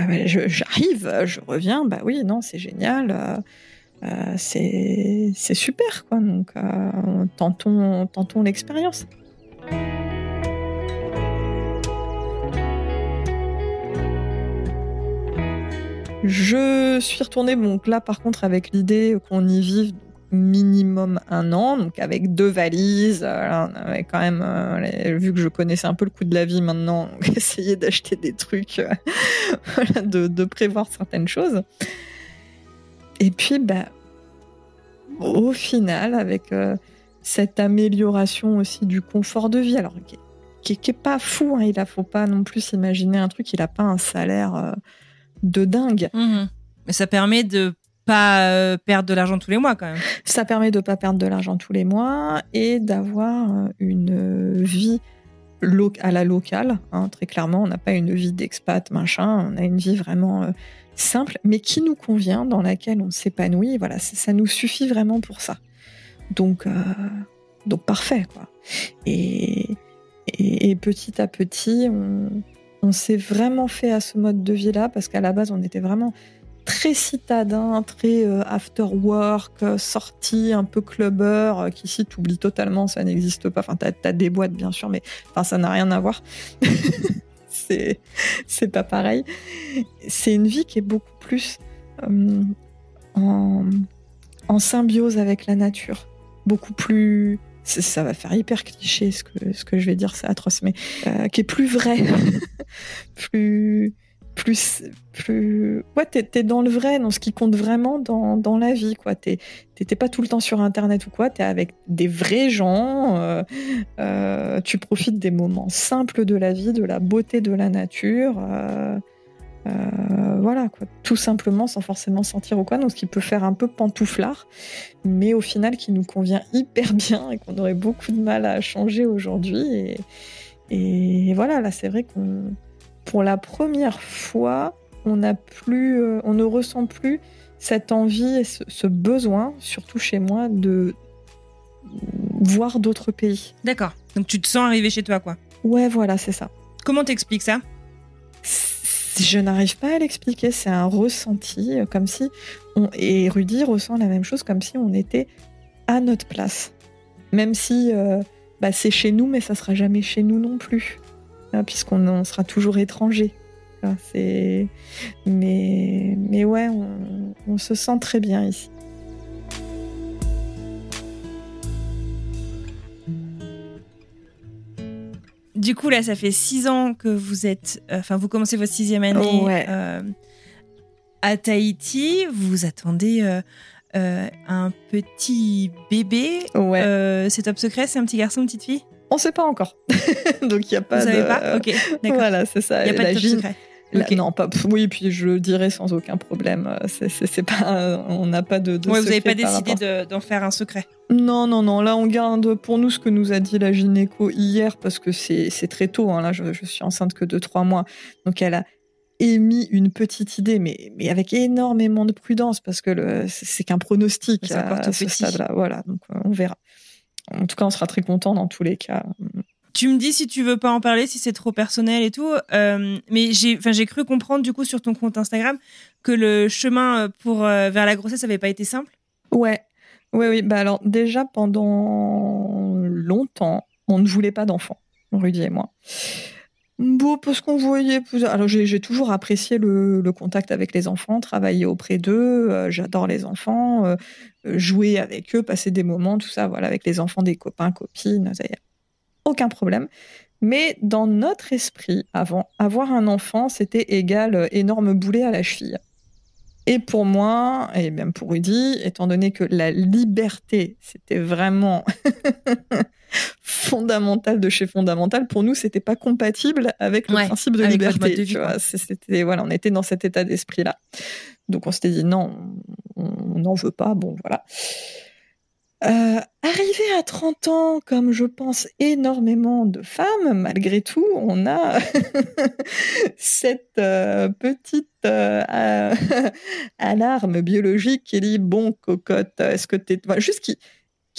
j'arrive, je reviens, bah oui non c'est génial. Euh, c'est super, quoi. Donc, euh, tentons, l'expérience. Je suis retournée, donc là par contre avec l'idée qu'on y vive minimum un an, donc avec deux valises. Euh, quand même, vu que je connaissais un peu le coût de la vie maintenant, [laughs] essayer d'acheter des trucs, [laughs] de, prévoir certaines choses. Et puis, bah, au final, avec euh, cette amélioration aussi du confort de vie, alors qui, qui, est pas fou, hein, il ne faut pas non plus imaginer un truc, il n'a pas un salaire euh, de dingue. Mmh Mais ça permet de pas euh, perdre de l'argent tous les mois quand même. Ça permet de pas perdre de l'argent tous les mois et d'avoir une vie à la locale. Hein, très clairement, on n'a pas une vie d'expat, machin, on a une vie vraiment simple, mais qui nous convient, dans laquelle on s'épanouit. Voilà, ça nous suffit vraiment pour ça. Donc, euh, donc parfait, quoi. Et, et, petit à petit, on, s'est vraiment fait à ce mode de vie-là, parce qu'à la base, on était vraiment très citadin, très euh, after work, sorti, un peu clubber, euh, qu'ici t'oublies totalement, ça n'existe pas. Enfin, t'as as des boîtes bien sûr, mais enfin, ça n'a rien à voir. [laughs] c'est c'est pas pareil. C'est une vie qui est beaucoup plus euh, en, symbiose avec la nature, beaucoup plus. Ça va faire hyper cliché ce que, ce que je vais dire, c'est atroce, mais euh, qui est plus vrai, [laughs] plus plus, plus, ouais, t'es, dans le vrai, dans ce qui compte vraiment dans, la vie, quoi. T'es pas tout le temps sur Internet ou quoi. T'es avec des vrais gens. Euh, euh, tu profites des moments simples de la vie, de la beauté de la nature. Euh, voilà. Tout simplement, sans forcément sentir ou quoi. Donc, ce qui peut faire un peu pantouflard, mais au final, qui nous convient hyper bien et qu'on aurait beaucoup de mal à changer aujourd'hui. Et voilà, là, c'est vrai qu'on pour la première fois, on, plus, euh, on ne ressent plus cette envie et ce, besoin, surtout chez moi, de voir d'autres pays. D'accord. Donc tu te sens arriver chez toi, quoi. Ouais, voilà, c'est ça. Comment t'expliques ça? Je n'arrive pas à l'expliquer. C'est un ressenti, euh, comme si. On... Et Rudy ressent la même chose, comme si on était à notre place. Même si euh, bah, c'est chez nous, mais ça sera jamais chez nous non plus. Hein, puisqu'on sera toujours étranger. c'est... Mais... Mais ouais, on, se sent très bien ici. Du coup, là, ça fait six ans que vous êtes. Euh, enfin, vous commencez votre sixième année euh, à Tahiti. Vous attendez euh, un petit bébé. Ouais. c'est top secret C'est un petit garçon, une petite fille? On ne sait pas encore. [laughs] Donc il n'y a pas Vous de. Savez pas? Ok, d'accord. Voilà, c'est ça. Il n'y a pas de secret. Non, pas. Oui, puis je le dirais sans aucun problème. C'est pas. On n'a pas de. de ouais, vous n'avez pas décidé d'en faire un secret. Non, non, non. Là, on garde pour nous ce que nous a dit la gynéco hier parce que c'est très tôt. Hein. Là, je, suis enceinte que de trois mois. Donc, elle a émis une petite idée, mais, mais avec énormément de prudence parce que c'est qu'un pronostic à, ce stade-là. Voilà, donc euh, on verra. En tout cas, on sera très content dans tous les cas. Tu me dis si tu veux pas en parler, si c'est trop personnel et tout. Euh, mais j'ai, enfin, j'ai cru comprendre du coup sur ton compte Instagram que le chemin pour euh, vers la grossesse n'avait pas été simple. Ouais, ouais, oui. Bah alors déjà pendant longtemps, on ne voulait pas d'enfants, Rudy et moi. Bon, parce qu'on voyait. Alors, j'ai toujours apprécié le, contact avec les enfants, travailler auprès d'eux. Euh, j'adore les enfants, euh, jouer avec eux, passer des moments, tout ça, voilà, avec les enfants des copains, copines, aucun problème. Mais dans notre esprit, avant, avoir un enfant, c'était égal euh, énorme boulet à la cheville. Et pour moi, et même pour Rudy, étant donné que la liberté, c'était vraiment [laughs] fondamental de chez fondamental, pour nous, c'était pas compatible avec le principe de liberté. c'était voilà, on était dans cet état d'esprit-là. Donc on s'était dit non, on n'en veut pas. Bon, voilà. Euh, Arrivé à 30 ans, comme je pense énormément de femmes, malgré tout, on a [laughs] cette euh, petite euh, [laughs] alarme biologique qui dit bon, cocotte, est-ce que tu es. juste qui,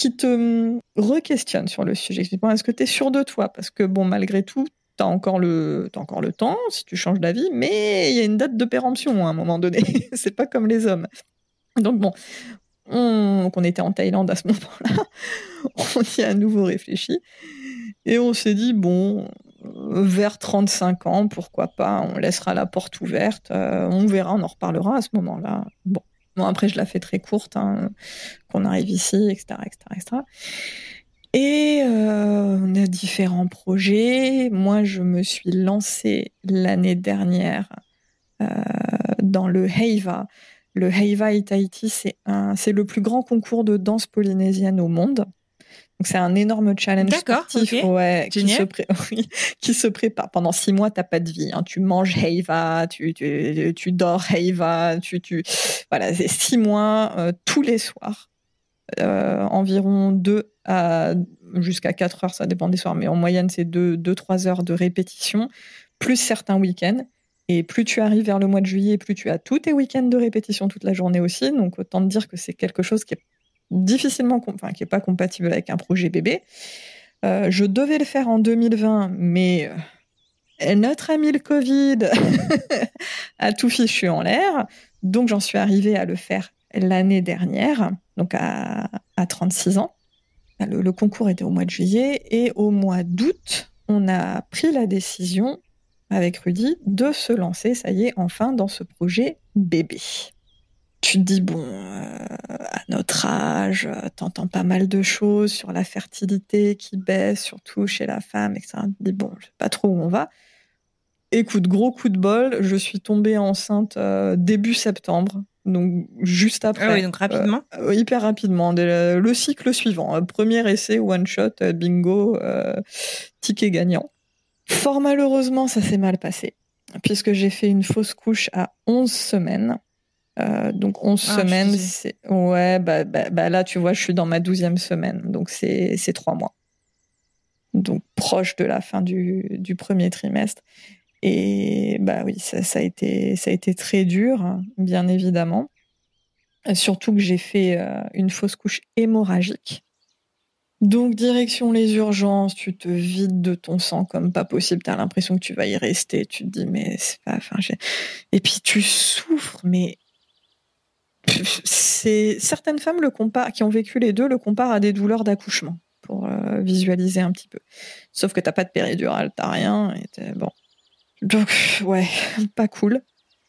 qui te hum, re-questionne sur le sujet. Est-ce que tu es sûr de toi? Parce que, bon, malgré tout, tu as, encore le, temps si tu changes d'avis, mais il y a une date de péremption à un moment donné. [laughs] C'est pas comme les hommes. Donc, bon, on, on était en Thaïlande à ce moment-là. [laughs] on y a à nouveau réfléchi. Et on s'est dit, bon, vers 35 ans, pourquoi pas, on laissera la porte ouverte, euh, on verra, on en reparlera à ce moment-là. Bon, bon après, je la fais très courte, hein, qu'on arrive ici, etc., etc., etc. Et euh, on a différents projets. Moi, je me suis lancée l'année dernière euh, dans le Heiva, le Heiva Itaiti, c'est c'est le plus grand concours de danse polynésienne au monde. Donc c'est un énorme challenge sportif ouais, qui, se [laughs] qui, se prépare. Pendant six mois, t'as pas de vie. Hein. Tu manges Heiva, tu, tu, tu dors Heiva, tu, tu... Voilà, c'est six mois euh, tous les soirs. Euh, environ deux à jusqu'à quatre heures, ça dépend des soirs, mais en moyenne, c'est deux, deux, trois heures de répétition, plus certains week-ends. Et plus tu arrives vers le mois de juillet, plus tu as tous tes week-ends de répétition toute la journée aussi. Donc autant te dire que c'est quelque chose qui est difficilement, qui est pas compatible avec un projet bébé. Euh, je devais le faire en 2020, mais euh, notre ami le Covid [laughs] a tout fichu en l'air. Donc j'en suis arrivée à le faire l'année dernière, donc à, 36 ans. le, concours était au mois de juillet et au mois d'août, on a pris la décision avec Rudy de se lancer, ça y est, enfin dans ce projet bébé. Tu te dis, bon, euh, à notre âge, t'entends pas mal de choses sur la fertilité qui baisse, surtout chez la femme, etc. Tu te dis, bon, je sais pas trop où on va. Écoute, gros coup de bol, je suis tombée enceinte euh, début septembre, donc juste après. Ah oui, donc rapidement euh, Hyper rapidement. Le, cycle suivant. Premier essai, one shot, bingo, ticket gagnant. Fort malheureusement, ça s'est mal passé, puisque j'ai fait une fausse couche à 11 semaines. Euh, donc 11 ah, semaines, c'est... Ouais, bah, bah, bah, là, tu vois, je suis dans ma 12e semaine, donc c'est, c'est 3 mois. Donc proche de la fin du, du premier trimestre. Et bah oui, ça, ça, a été, ça a été très dur, hein, bien évidemment. Surtout que j'ai fait euh, une fausse couche hémorragique. Donc, direction les urgences, tu te vides de ton sang comme pas possible. Tu as l'impression que tu vas y rester. Tu te dis, mais c'est pas. Enfin, Et puis, tu souffres, mais. C'est certaines femmes le comparent, qui ont vécu les deux le comparent à des douleurs d'accouchement pour euh, visualiser un petit peu. Sauf que t'as pas de péridurale, t'as rien. Et bon. Donc [laughs] ouais, [laughs] pas cool.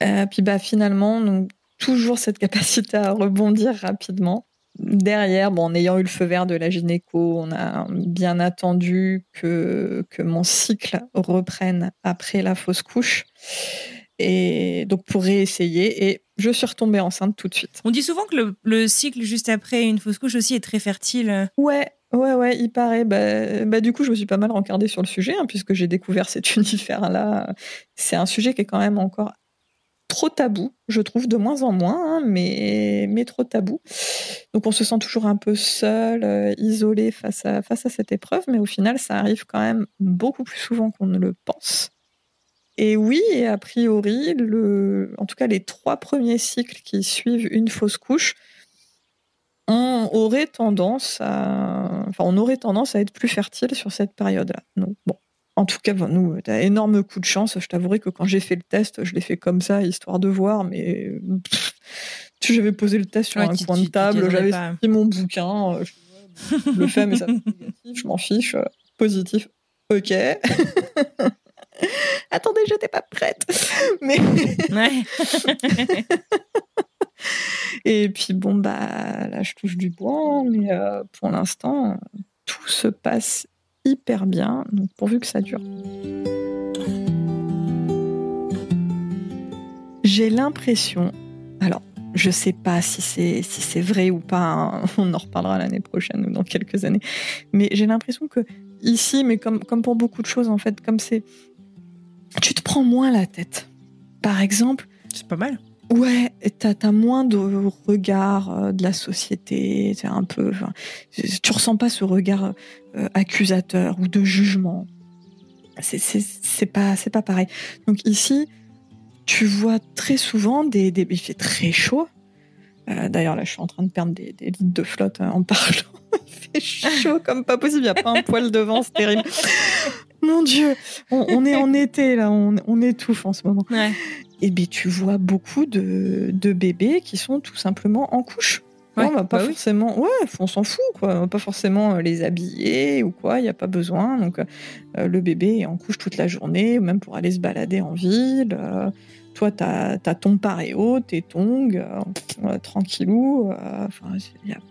Euh, puis bah finalement, toujours cette capacité à rebondir rapidement derrière, bon, en ayant eu le feu vert de la gynéco, on a bien attendu que, que mon cycle reprenne après la fausse couche. Et donc pour réessayer, et je suis retombée enceinte tout de suite. On dit souvent que le, cycle juste après une fausse couche aussi est très fertile. Ouais, ouais, ouais, il paraît. Bah, bah du coup, je me suis pas mal rencardée sur le sujet, hein, puisque j'ai découvert cet [laughs] univers-là. C'est un sujet qui est quand même encore trop tabou, je trouve, de moins en moins, hein, mais, mais trop tabou. Donc on se sent toujours un peu seul, euh, isolé face à, face à cette épreuve, mais au final, ça arrive quand même beaucoup plus souvent qu'on ne le pense. Et oui, a priori, le, en tout cas les trois premiers cycles qui suivent une fausse couche, on aurait tendance à, enfin, on aurait tendance à être plus fertile sur cette période-là. Donc bon, en tout cas, nous, t'as énorme coup de chance. Je t'avouerai que quand j'ai fait le test, je l'ai fait comme ça, histoire de voir, mais tu j'avais posé le test sur un coin de table, j'avais sorti mon bouquin, euh, je le fais, mais ça [laughs] négatif, je m'en fiche. Euh, positif, ok. [laughs] [laughs] Attendez, j'étais pas prête. [laughs] Mais. Ouais. [laughs] Et puis bon, bah là, je touche du bois, mais euh, pour l'instant, tout se passe hyper bien, donc pourvu que ça dure. J'ai l'impression, alors je sais pas si c'est si c'est vrai ou pas, hein, on en reparlera l'année prochaine ou dans quelques années, mais j'ai l'impression que ici, mais comme comme pour beaucoup de choses en fait, comme c'est, tu te prends moins la tête. Par exemple, c'est pas mal. Ouais, t'as as moins de regard euh, de la société, un peu, tu ressens pas ce regard euh, accusateur ou de jugement. C'est pas pas pareil. Donc ici, tu vois très souvent des, des il fait très chaud. Euh, d'ailleurs là, je suis en train de perdre des, des litres de flotte hein, en parlant. [laughs] il fait chaud comme pas possible. Il y a pas un poil de vent, c'est terrible. Mon Dieu, on, est en [laughs] été là, on, on étouffe en ce moment. Ouais et ben, tu vois beaucoup de, bébés qui sont tout simplement en couche. on va pas bah forcément, ouais, on s'en fout, quoi. On va pas forcément les habiller ou quoi, il n'y a pas besoin. Donc, euh, le bébé est en couche toute la journée, même pour aller se balader en ville. Euh, toi, tu as, ton paréo, tes tongs, euh, tranquillou. Euh,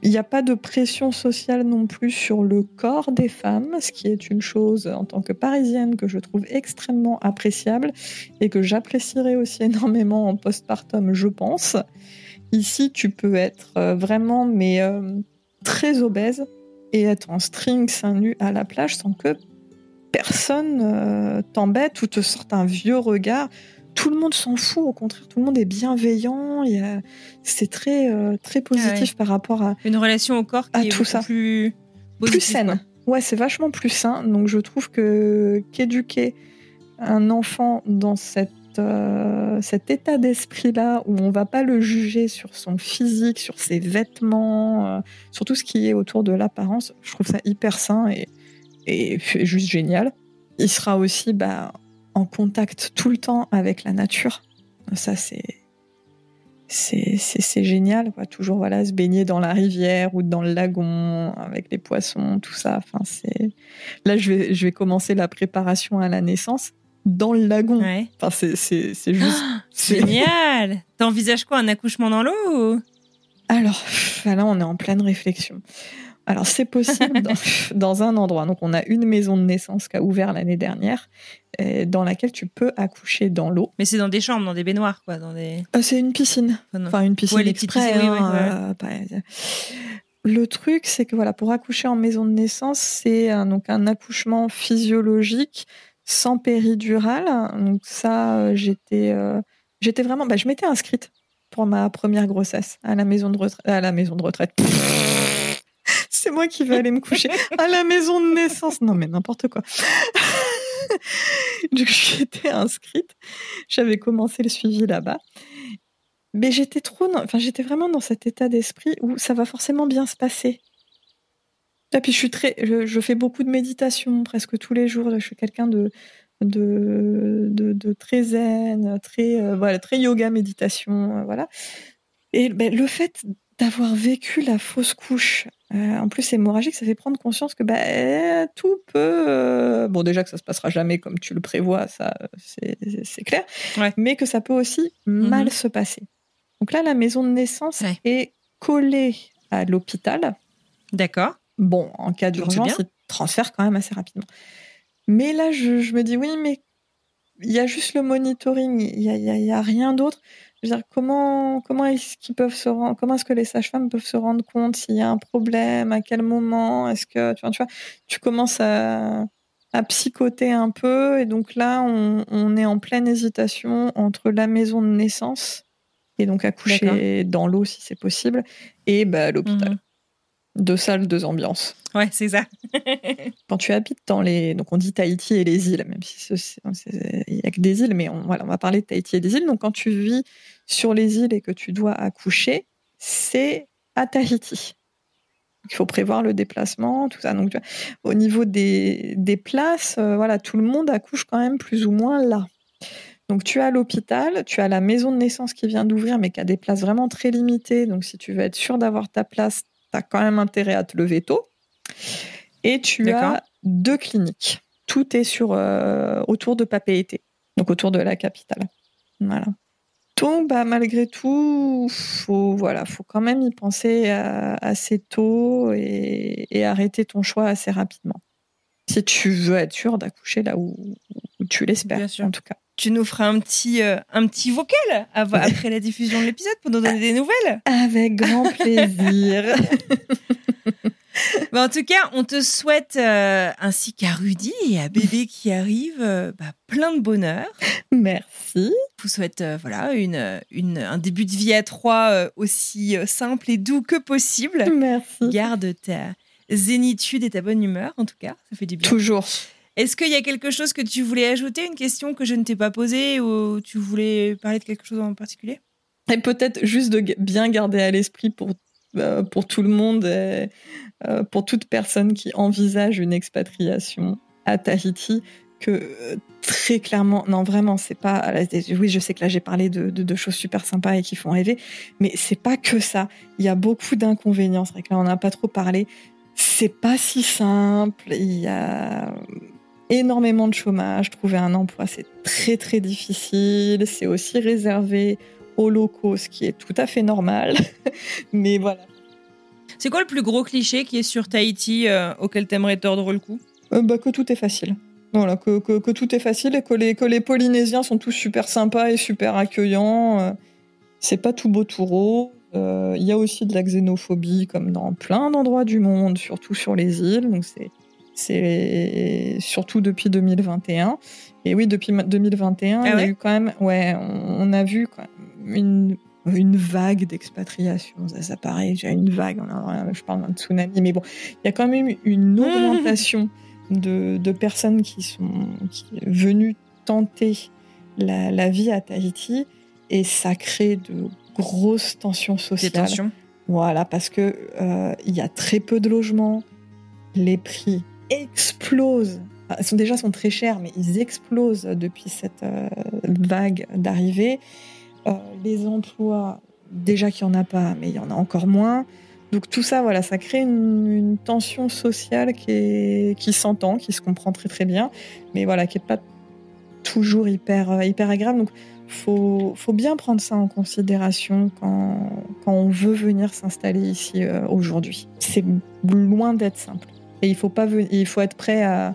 il n'y a, pas de pression sociale non plus sur le corps des femmes, ce qui est une chose en tant que parisienne que je trouve extrêmement appréciable et que j'apprécierais aussi [laughs] énormément en postpartum, je pense. Ici, tu peux être euh, vraiment mais très obèse et être en string seins nus à la plage sans que personne t'embête ou te sorte un vieux regard tout le monde s'en fout, au contraire, tout le monde est bienveillant. C'est très, euh, très positif par rapport à. Une relation au corps qui est tout ça. plus, plus saine. Ouais, c'est vachement plus sain. Donc je trouve que qu'éduquer un enfant dans cette, euh, cet état d'esprit-là, où on va pas le juger sur son physique, sur ses vêtements, euh, sur tout ce qui est autour de l'apparence, je trouve ça hyper sain et, et [laughs] juste génial. Il sera aussi bah, en contact tout le temps avec la nature. Ça, c'est c'est génial quoi. Toujours voilà se baigner dans la rivière ou dans le lagon avec les poissons tout ça. Enfin c'est là je vais je vais commencer la préparation à la naissance dans le lagon. Enfin c'est c'est juste génial. [laughs] T'envisages quoi un accouchement dans l'eau alors là on est en pleine réflexion alors c'est possible [laughs] dans, un endroit. Donc on a une maison de naissance qui a ouvert l'année dernière, dans laquelle tu peux accoucher dans l'eau. Mais c'est dans des chambres, dans des baignoires, quoi, dans des. Euh, c'est une piscine. Enfin, une piscine exprès. Hein, euh, le truc, c'est que voilà, pour accoucher en maison de naissance, c'est donc un accouchement physiologique sans péridurale. Donc ça, euh, j'étais, j'étais vraiment, bah, je m'étais inscrite pour ma première grossesse à la maison de retraite, à la maison de retraite c'est moi qui vais aller me coucher à la maison de naissance. Non, mais n'importe quoi. [laughs] j'étais inscrite. J'avais commencé le suivi là-bas. Mais j'étais trop, enfin, j'étais vraiment dans cet état d'esprit où ça va forcément bien se passer. Et puis je suis très, je, fais beaucoup de méditation presque tous les jours. Je suis quelqu'un de, de, de, très zen, très, euh, voilà, très yoga, méditation, euh, voilà. Et ben, le fait d'avoir vécu la fausse couche, euh, en plus hémorragique, ça fait prendre conscience que bah, tout peut. Euh, bon, déjà que ça se passera jamais comme tu le prévois, ça c'est clair, mais que ça peut aussi mhm. mal se passer. Donc là, la maison de naissance est collée à l'hôpital. D'accord. Bon, en cas d'urgence, il transfère quand même assez rapidement. Mais là, je, me dis oui, mais il y a juste le monitoring, il n'y a, rien d'autre comment comment est-ce qu'ils peuvent se rendre, comment est-ce que les sages-femmes peuvent se rendre compte s'il y a un problème, à quel moment, est-ce que tu vois, tu vois, tu commences à à psychoter un peu et donc là on, on est en pleine hésitation entre la maison de naissance et donc accoucher dans l'eau si c'est possible et bah, l'hôpital. Mhm. Deux salles, deux ambiances. Ouais, c'est ça. [laughs] Quand tu habites dans les. Donc, on dit Tahiti et les îles, même si il n'y a que des îles, mais on, voilà, on va parler de Tahiti et des îles. Donc, quand tu vis sur les îles et que tu dois accoucher, c'est à Tahiti. Il faut prévoir le déplacement, tout ça. Donc, au niveau des, des places, euh, voilà, tout le monde accouche quand même plus ou moins là. Donc, tu as l'hôpital, tu as la maison de naissance qui vient d'ouvrir, mais qui a des places vraiment très limitées. Donc, si tu veux être sûr d'avoir ta place, tu as quand même intérêt à te lever tôt. Et tu as deux cliniques. Tout est sur, euh, autour de Papeete, donc autour de la capitale. Voilà. Donc, bah, malgré tout, faut, voilà, faut quand même y penser euh, assez tôt et, arrêter ton choix assez rapidement. Si tu veux être sûr d'accoucher là où, tu l'espères, en tout cas. Tu nous feras un petit, euh, un petit vocal [laughs] après la diffusion de l'épisode pour nous donner des nouvelles Avec grand [laughs] plaisir. en tout cas, on te souhaite, euh, ainsi qu'à Rudy et à bébé qui arrive, euh, bah, plein de bonheur. Merci. Je vous souhaite voilà, une, une, un début de vie à trois aussi simple et doux que possible. Merci. Garde ta zénitude et ta bonne humeur, en tout cas. Ça fait du bien. Toujours. Est-ce qu'il y a quelque chose que tu voulais ajouter, une question que je ne t'ai pas posée ou tu voulais parler de quelque chose en particulier? Et peut-être juste de bien garder à l'esprit pour, euh, pour tout le monde, et, euh, pour toute personne qui envisage une expatriation à Tahiti, que euh, très clairement, non vraiment, c'est pas. Oui, je sais que là j'ai parlé de, de, choses super sympas et qui font rêver, mais c'est pas que ça. Il y a beaucoup d'inconvénients. C'est vrai que là on n'a pas trop parlé. C'est pas si simple. Il y a énormément de chômage. Trouver un emploi, c'est très très difficile. C'est aussi réservé aux locaux, ce qui est tout à fait normal. [laughs] Mais voilà. C'est quoi le plus gros cliché qui est sur Tahiti euh, auquel t'aimerais tordre le cou? Euh, bah, Que tout est facile. Voilà, que, que, tout est facile et que les, que les Polynésiens sont tous super sympas et super accueillants. Euh, c'est pas tout beau tout rose. Il y a aussi de la xénophobie comme dans plein d'endroits du monde, surtout sur les îles. Donc c'est c'est surtout depuis 2021. Et oui, depuis 2021, ah il y a eu quand même, ouais, on, a vu une, une vague d'expatriation. Ça, ça paraît déjà une vague. je parle d'un tsunami, mais bon, il y a quand même une augmentation de, de, personnes qui sont venues tenter la, la, vie à Tahiti et ça crée de grosses tensions sociales. Des tensions. Voilà, parce que euh, il y a très peu de logements, les prix explosent. Ils sont déjà sont très chers, mais ils explosent depuis cette euh, vague d'arrivée. Euh, les emplois, déjà qu'il n'y en a pas, mais il y en a encore moins. Donc tout ça, voilà, ça crée une, tension sociale qui, qui s'entend, qui se comprend très très bien, mais voilà, qui n'est pas toujours hyper, euh, hyper agréable. Donc faut, faut bien prendre ça en considération quand, quand on veut venir s'installer ici aujourd'hui. C'est loin d'être simple. Et il faut, pas il faut être prêt à,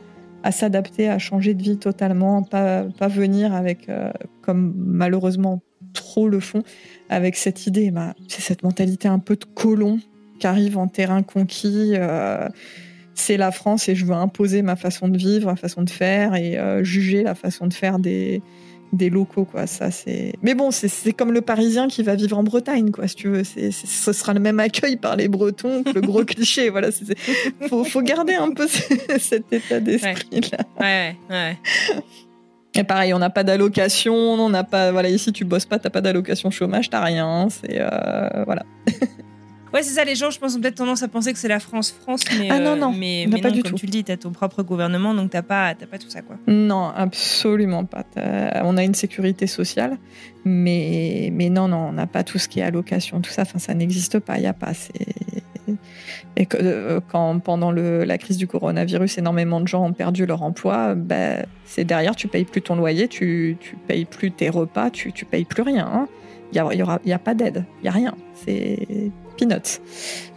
s'adapter, à changer de vie totalement, pas, pas venir avec, euh, comme malheureusement trop le font, avec cette idée, bah, c'est cette mentalité un peu de colon qui arrive en terrain conquis. Euh, c'est la France et je veux imposer ma façon de vivre, ma façon de faire et euh, juger la façon de faire des, des locaux quoi. Ça c'est mais bon c'est comme le parisien qui va vivre en Bretagne quoi si tu veux. C'est ce sera le même accueil par les Bretons que le gros [laughs] cliché. Voilà il faut, faut, garder un peu [laughs] cet état d'esprit là ouais ouais, et pareil on n'a pas d'allocation on n'a pas voilà ici tu bosses pas t'as pas d'allocation chômage t'as rien c'est euh, voilà [laughs] Ouais, c'est ça, les gens, je pense, ont peut-être tendance à penser que c'est la France-France, mais, ah non, non, mais, mais pas du comme tu le dis, tu as ton propre gouvernement, donc t'as pas, pas tout ça, quoi. Non, absolument pas. On a une sécurité sociale, mais, mais non, non, on n'a pas tout ce qui est allocation, tout ça, enfin, ça n'existe pas, il n'y a pas. Et que, euh, quand, pendant le, la crise du coronavirus, énormément de gens ont perdu leur emploi, ben, c'est derrière, tu payes plus ton loyer, tu, tu payes plus tes repas, tu, tu payes plus rien. Hein. Il n'y a, y a pas d'aide, il n'y a rien. C'est peanuts.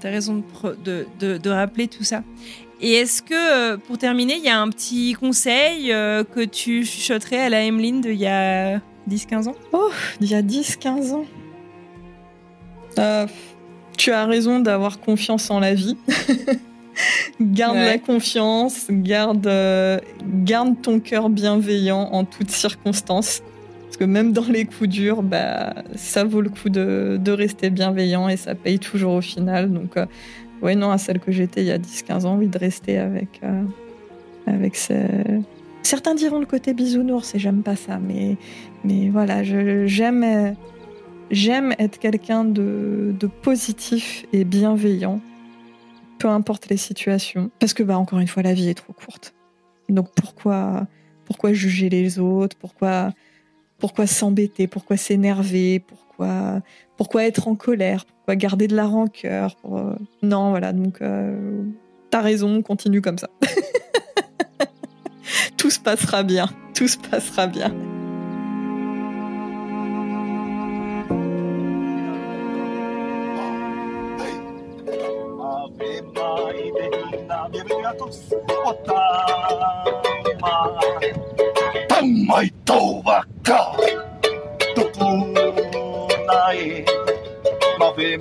Tu as raison de, de, de, rappeler tout ça. Et est-ce que, euh, pour terminer, il y a un petit conseil euh, que tu chuchoterais à la Emeline d'il y a 10-15 ans? Oh, il y a 10-15 ans euh, Tu as raison d'avoir confiance en la vie. [laughs] garde la confiance, garde, garde ton cœur bienveillant en toutes circonstances que même dans les coups durs, bah, ça vaut le coup de, rester bienveillant et ça paye toujours au final. Donc, euh, ouais, non, à celle que j'étais il y a 10-15 ans, oui, de rester avec, euh, avec. Certains diront le côté bisounours et j'aime pas ça, mais, mais voilà, j'aime j'aime être quelqu'un de, de positif et bienveillant, peu importe les situations, parce que bah encore une fois la vie est trop courte. Donc pourquoi pourquoi juger les autres? Pourquoi pourquoi s'embêter? Pourquoi s'énerver? Pourquoi être en colère? Pourquoi garder de la rancœur euh, Non, voilà. Donc, euh, t'as raison. Continue comme ça. [laughs] Tout se passera bien. Tout se passera bien. Mai nai ma ve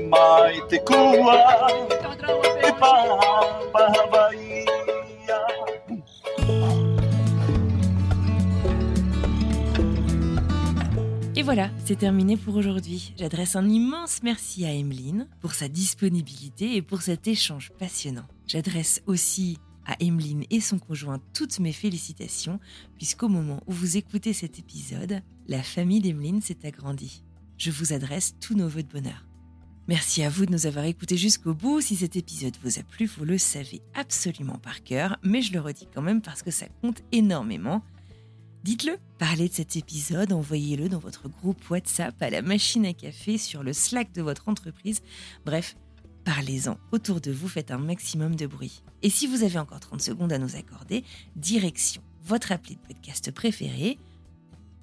Et voilà, c'est terminé pour aujourd'hui. J'adresse un immense merci à Emeline pour sa disponibilité et pour cet échange passionnant. J'adresse aussi à Emeline et son conjoint toutes mes félicitations, puisqu'au moment où vous écoutez cet épisode, la famille d'Emeline s'est agrandie. Je vous adresse tous nos voeux de bonheur. Merci à vous de nous avoir écoutés jusqu'au bout. Si cet épisode vous a plu, vous le savez absolument par cœur, mais je le redis quand même parce que ça compte énormément. Dites-le, parlez de cet épisode, envoyez-le dans votre groupe WhatsApp, à la machine à café, sur le Slack de votre entreprise. Bref, parlez-en autour de vous, faites un maximum de bruit. Et si vous avez encore 30 secondes à nous accorder, direction votre appli de podcast préféré.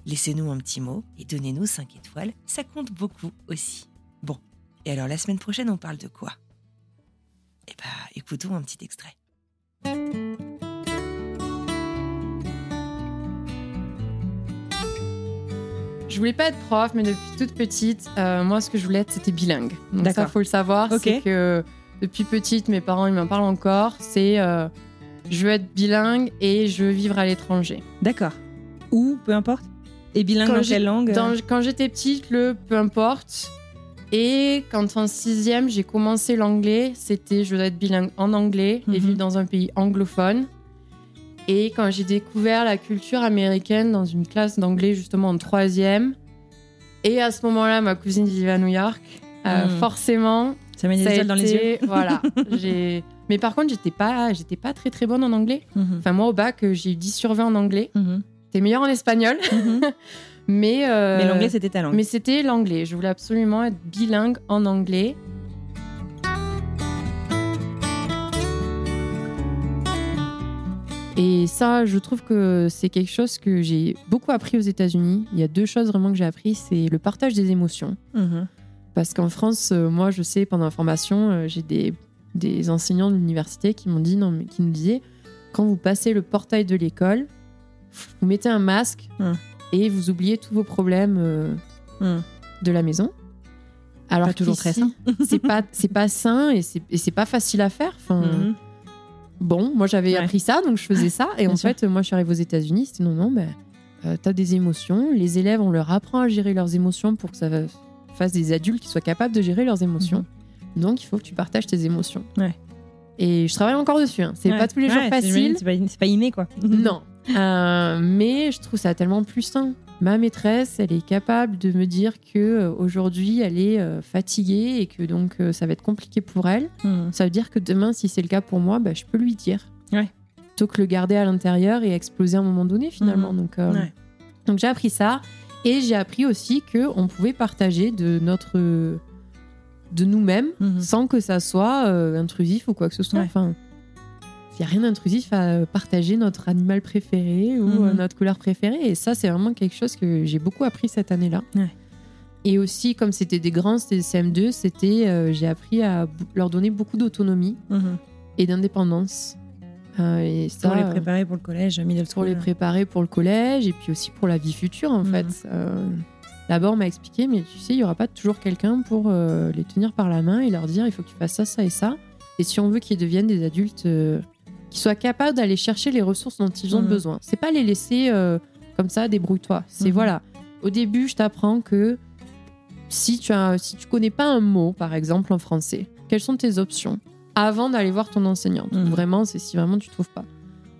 Laissez-nous un petit mot et donnez-nous 5 étoiles, ça compte beaucoup aussi. Bon, et alors la semaine prochaine, on parle de quoi? Eh bah, écoutons un petit extrait. Je voulais pas être prof, mais depuis toute petite, euh, moi, ce que je voulais être, c'était bilingue. Donc ça, faut le savoir. Ok. C'est que depuis petite, mes parents, ils m'en parlent encore. C'est euh, je veux être bilingue et je veux vivre à l'étranger. D'accord. Ou, peu importe. Et bilingue Quand dans j'ai- quelle langue Dans- quand j'étais petite, le peu importe. Et quand en sixième, j'ai commencé l'anglais, c'était je veux être bilingue en anglais et Mhm. vivre dans un pays anglophone. Et quand j'ai découvert la culture américaine dans une classe d'anglais justement en troisième, et à ce moment-là, ma cousine vivait à New York, euh, Mhm. forcément, Ça met des dans les yeux. [laughs] Voilà. [laughs] Mais par contre, j'étais pas, j'étais pas très très bonne en anglais. Mhm. Enfin, moi au bac, euh, j'ai eu 10 sur 20 en anglais. Mhm. J'étais meilleure en espagnol, Mhm. [laughs] mais euh, Mais l'anglais, c'était ta langue. mais c'était l'anglais. Je voulais absolument être bilingue en anglais. Et ça, je trouve que c'est quelque chose que j'ai beaucoup appris aux États-Unis. Il y a deux choses vraiment que j'ai appris, c'est le partage des émotions. Mhm. Parce qu'en France, euh, moi, je sais, pendant la formation, euh, j'ai des, des enseignants de l'université qui m'ont dit, non, mais qui nous disaient, quand vous passez le portail de l'école, vous mettez un masque Hmm. et vous oubliez tous vos problèmes euh, Mhm. de la maison. Alors Pas toujours très sain. c'est pas c'est pas sain et c'est pas facile à faire. Enfin, [laughs] Mhm. Bon, moi j'avais Ouais. appris ça, donc je faisais ça. Et Bien en sûr. fait, moi je suis arrivée aux États-Unis, c'était non, non, ben, euh, t'as des émotions. Les élèves, on leur apprend à gérer leurs émotions pour que ça fasse des adultes qui soient capables de gérer leurs émotions. Donc il faut que tu partages tes émotions. Mhm. Ouais. Et je travaille encore dessus. hein. C'est Ouais. pas tous les jours facile. C'est pas, pas inné, quoi. Non. Euh, mais je trouve ça tellement plus sain. Ma maîtresse, elle est capable de me dire que euh, aujourd'hui, elle est euh, fatiguée et que donc euh, ça va être compliqué pour elle. Mhm. Ça veut dire que demain, si c'est le cas pour moi, bah, je peux lui dire. Ouais. Plutôt que le garder à l'intérieur et exploser à un moment donné, finalement. Mhm. Donc, euh, Ouais. donc j'ai appris ça. Et j'ai appris aussi que on pouvait partager de notre. de nous-mêmes Mhm. sans que ça soit euh, intrusif ou quoi que ce soit. Ouais. Enfin, il n'y a rien d'intrusif à euh, partager notre animal préféré ou Mhm. euh, notre couleur préférée. Et ça, c'est vraiment quelque chose que j'ai beaucoup appris cette année-là. Ouais. Et aussi, comme c'était des grands, c'était des CM2, c'était, euh, j'ai appris à leur donner beaucoup d'autonomie Mhm. et d'indépendance. Euh, et ça, Pour les préparer pour le collège, middle pour school. les préparer pour le collège et puis aussi pour la vie future en Mhm. fait. Euh, D'abord, on m'a expliqué, mais tu sais, il y aura pas toujours quelqu'un pour euh, les tenir par la main et leur dire il faut que tu fasses ça, ça et ça. Et si on veut qu'ils deviennent des adultes euh, qui soient capables d'aller chercher les ressources dont ils ont Mhm. besoin. C'est pas les laisser euh, comme ça, débrouille-toi. C'est Mhm. voilà. Au début, je t'apprends que si tu as, si tu connais pas un mot, par exemple en français, quelles sont tes options avant d'aller voir ton enseignante? Mhm. Vraiment, c'est si vraiment tu trouves pas.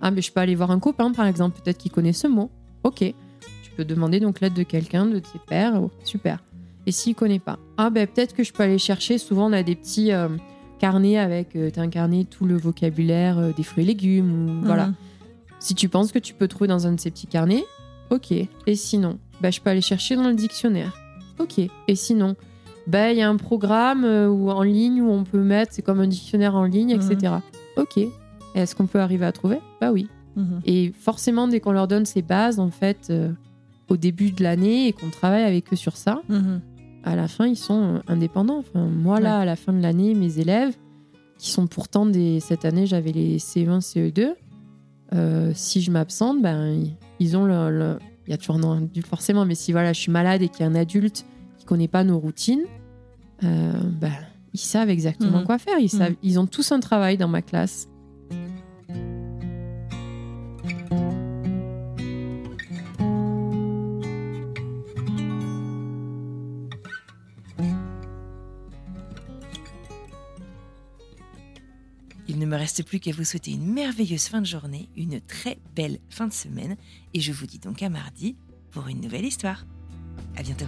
Ah, mais je peux aller voir un copain, par exemple, peut-être qu'il connaît ce mot. Ok. Tu peux demander donc l'aide de quelqu'un, de tes pères. Oh, super. Et s'il connaît pas? Ah, ben peut-être que je peux aller chercher. Souvent, on a des petits euh, carnets avec. Euh, T'as un carnet, tout le vocabulaire euh, des fruits et légumes. Ou, Voilà. Mhm. Si tu penses que tu peux trouver dans un de ces petits carnets, ok. Et sinon, bah, je peux aller chercher dans le dictionnaire. Ok. Et sinon, bah, il y a un programme euh, ou en ligne où on peut mettre, c'est comme un dictionnaire en ligne, etc. Ok. Est-ce qu'on peut arriver à trouver? Bah oui. Mhm. Et forcément, dès qu'on leur donne ces bases, en fait, euh, au début de l'année et qu'on travaille avec eux sur ça, Mhm. À la fin, ils sont euh, indépendants. Enfin, moi, là, Ouais. à la fin de l'année, mes élèves, qui sont pourtant des. Cette année, j'avais les CE1, CE2. euh, si je m'absente, ben, ils- ont le. le- Il y a toujours un adulte, forcément, mais si voilà, je suis malade et qu'il y a un adulte qui connaît pas nos routines, ben, ils savent exactement Mhm. quoi faire. Ils, savent, Mhm. ils ont tous un travail dans ma classe. Il ne me reste plus qu'à vous souhaiter une merveilleuse fin de journée, une très belle fin de semaine, et je vous dis donc à mardi pour une nouvelle histoire. À bientôt.